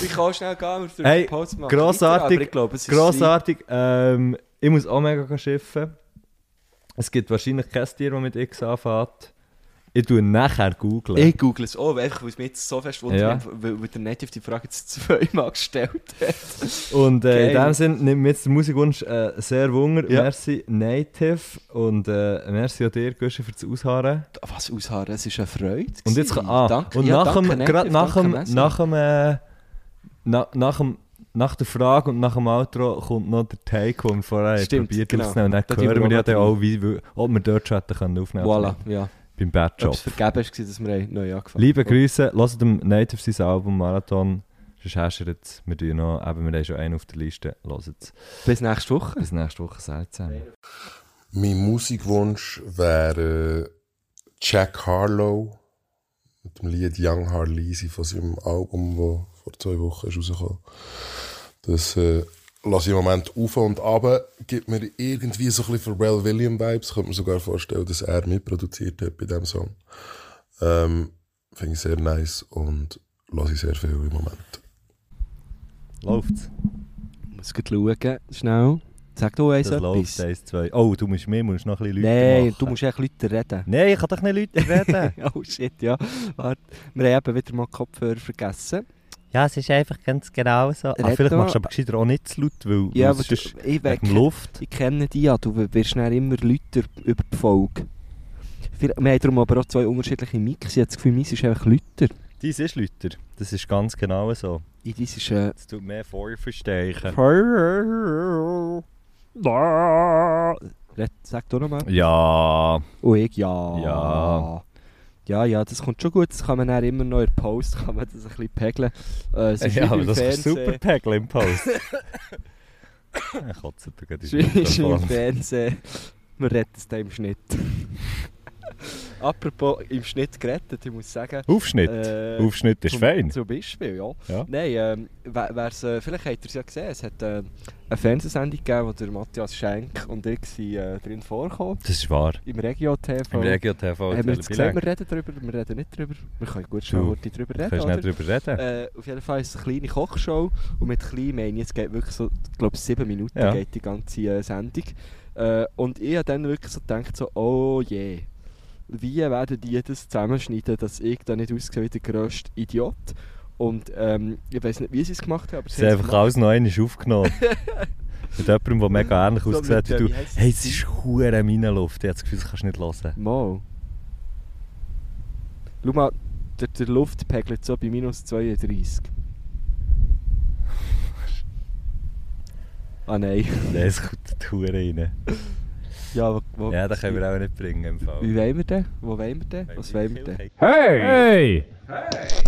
Ich kann schnell gehen, wir Hey, Pause machen. grossartig, ich glaube, es ist Grossartig. Ähm, ich muss auch mega schiffen. Es gibt wahrscheinlich kein Tier, das mit X anfängt. Ich tue nachher googeln. Ich google es auch, einfach, weil es mich jetzt so fest wundert, Ja. weil, weil der Native die Frage jetzt zweimal gestellt hat. Und äh, in dem Sinn nimmt mir jetzt der Musikwunsch äh, sehr Wunder. Ja. Merci Native und äh, merci auch dir, Guschen, für das Ausharren. Was ausharren, es ist eine Freude. Und jetzt gewesen. ah, danke, und ja, nach, danke, dem, Native, nach, dem, nach, dem, äh, na, nach, dem, nach der Frage und nach dem Outro kommt noch der Take, den wir vorher Stimmt, probiert genau. aufzunehmen. Und dann hören wir ja auch dann noch auch, wie, ob wir dort schon hätten können aufnehmen Voilà, können. ja. Beim Ob Badjob. es vergeben ist, dass wir haben neu angefangen Liebe Grüße, hört dem Native sein Album Marathon. Sonst du jetzt, wir tun noch, eben, wir haben schon einen auf der Liste, hört es. Bis nächste Woche. Bis nächste Woche, seid zusammen. Mein Musikwunsch wäre Jack Harlow mit dem Lied Young Harleasy von seinem Album, das vor zwei Wochen ist rausgekommen Das äh, lasse ich im Moment auf und ab. Gibt mir irgendwie so ein bisschen Pharrell Williams Vibes. Ich könnte mir sogar vorstellen, dass er mitproduziert hat bei diesem Song. Ähm, Finde ich sehr nice und lasse ich sehr viel im Moment. Läuft's? Ich muss schauen, schnell. Sag du eins Das etwas. eins, zwei. Oh, du musst mir musst noch ein bisschen Leute Nein, machen. du musst echt Leute reden. Nein, ich kann doch nicht Leute reden. oh shit, ja. Warte, wir haben eben wieder mal Kopfhörer vergessen. Ja, es ist einfach ganz genau so. Ah, vielleicht machst du aber gescheiter auch nicht zu laut, weil, Ja, aber es du, ich, wegen we- Luft. ich kenne dich ja, du wirst dann immer lauter über die Folge. Wir haben darum aber auch zwei unterschiedliche Mix. Ich habe das Gefühl, meins ist einfach lauter. Dies ist Lüter. Das ist ganz genau so. In dies ist... Äh, Es tut mehr Vorversteichen. Red, sag du nochmal. Ja. Oh, ich ja. Ja. Ja, ja, das kommt schon gut. Das kann man dann immer noch in der Post kann man das ein bisschen pegeln. Äh, ist Ja, aber das ist Fernsehen. super Pegel im Post. ich kotze im Mikrofon. Fernsehen. Man rettet es da im Schnitt. Apropos im Schnitt gerettet, ich muss sagen. Aufschnitt. äh, Aufschnitt ist zum, fein. Zum Beispiel, ja. Ja. Nein, wer's, äh, vielleicht habt ihr es ja gesehen, es hat äh, eine Fernsehsendung gegeben, wo der Matthias Schenk und ich sind, äh, drin vorkommen. Das ist wahr. Im Regio-TV. Im Regio-TV. Haben wir jetzt gesagt, wir reden darüber, wir reden nicht darüber. Wir können gut schnell Du, darüber reden, nicht drüber reden. Äh, auf jeden Fall ist es eine kleine Kochshow und mit klein meine es geht wirklich so, ich glaube sieben Minuten Ja. geht die ganze Sendung. Äh, und ich habe dann wirklich so gedacht, so, oh je, wie werden die das zusammenschneiden, dass ich da nicht aussehe wie der grösste Idiot. Und ähm, ich weiß nicht, wie sie es gemacht haben, aber sie haben einfach gemacht. alles noch einmal aufgenommen. Mit jemandem, der mega ähnlich So aussieht wie du. wie Hey, es? ist hure Minenluft. Ich habe das Gefühl, das kannst du nicht hören. Mal. Schau mal, der, der Luft pegelt so bei minus 32. Ah nein. Nein, es kommt die Hure rein. Ja, wo, ja, da können wir auch nicht bringen. Im Wie wollen wir wat Wo wollen wir denn? Was? Hey! Hey! hey.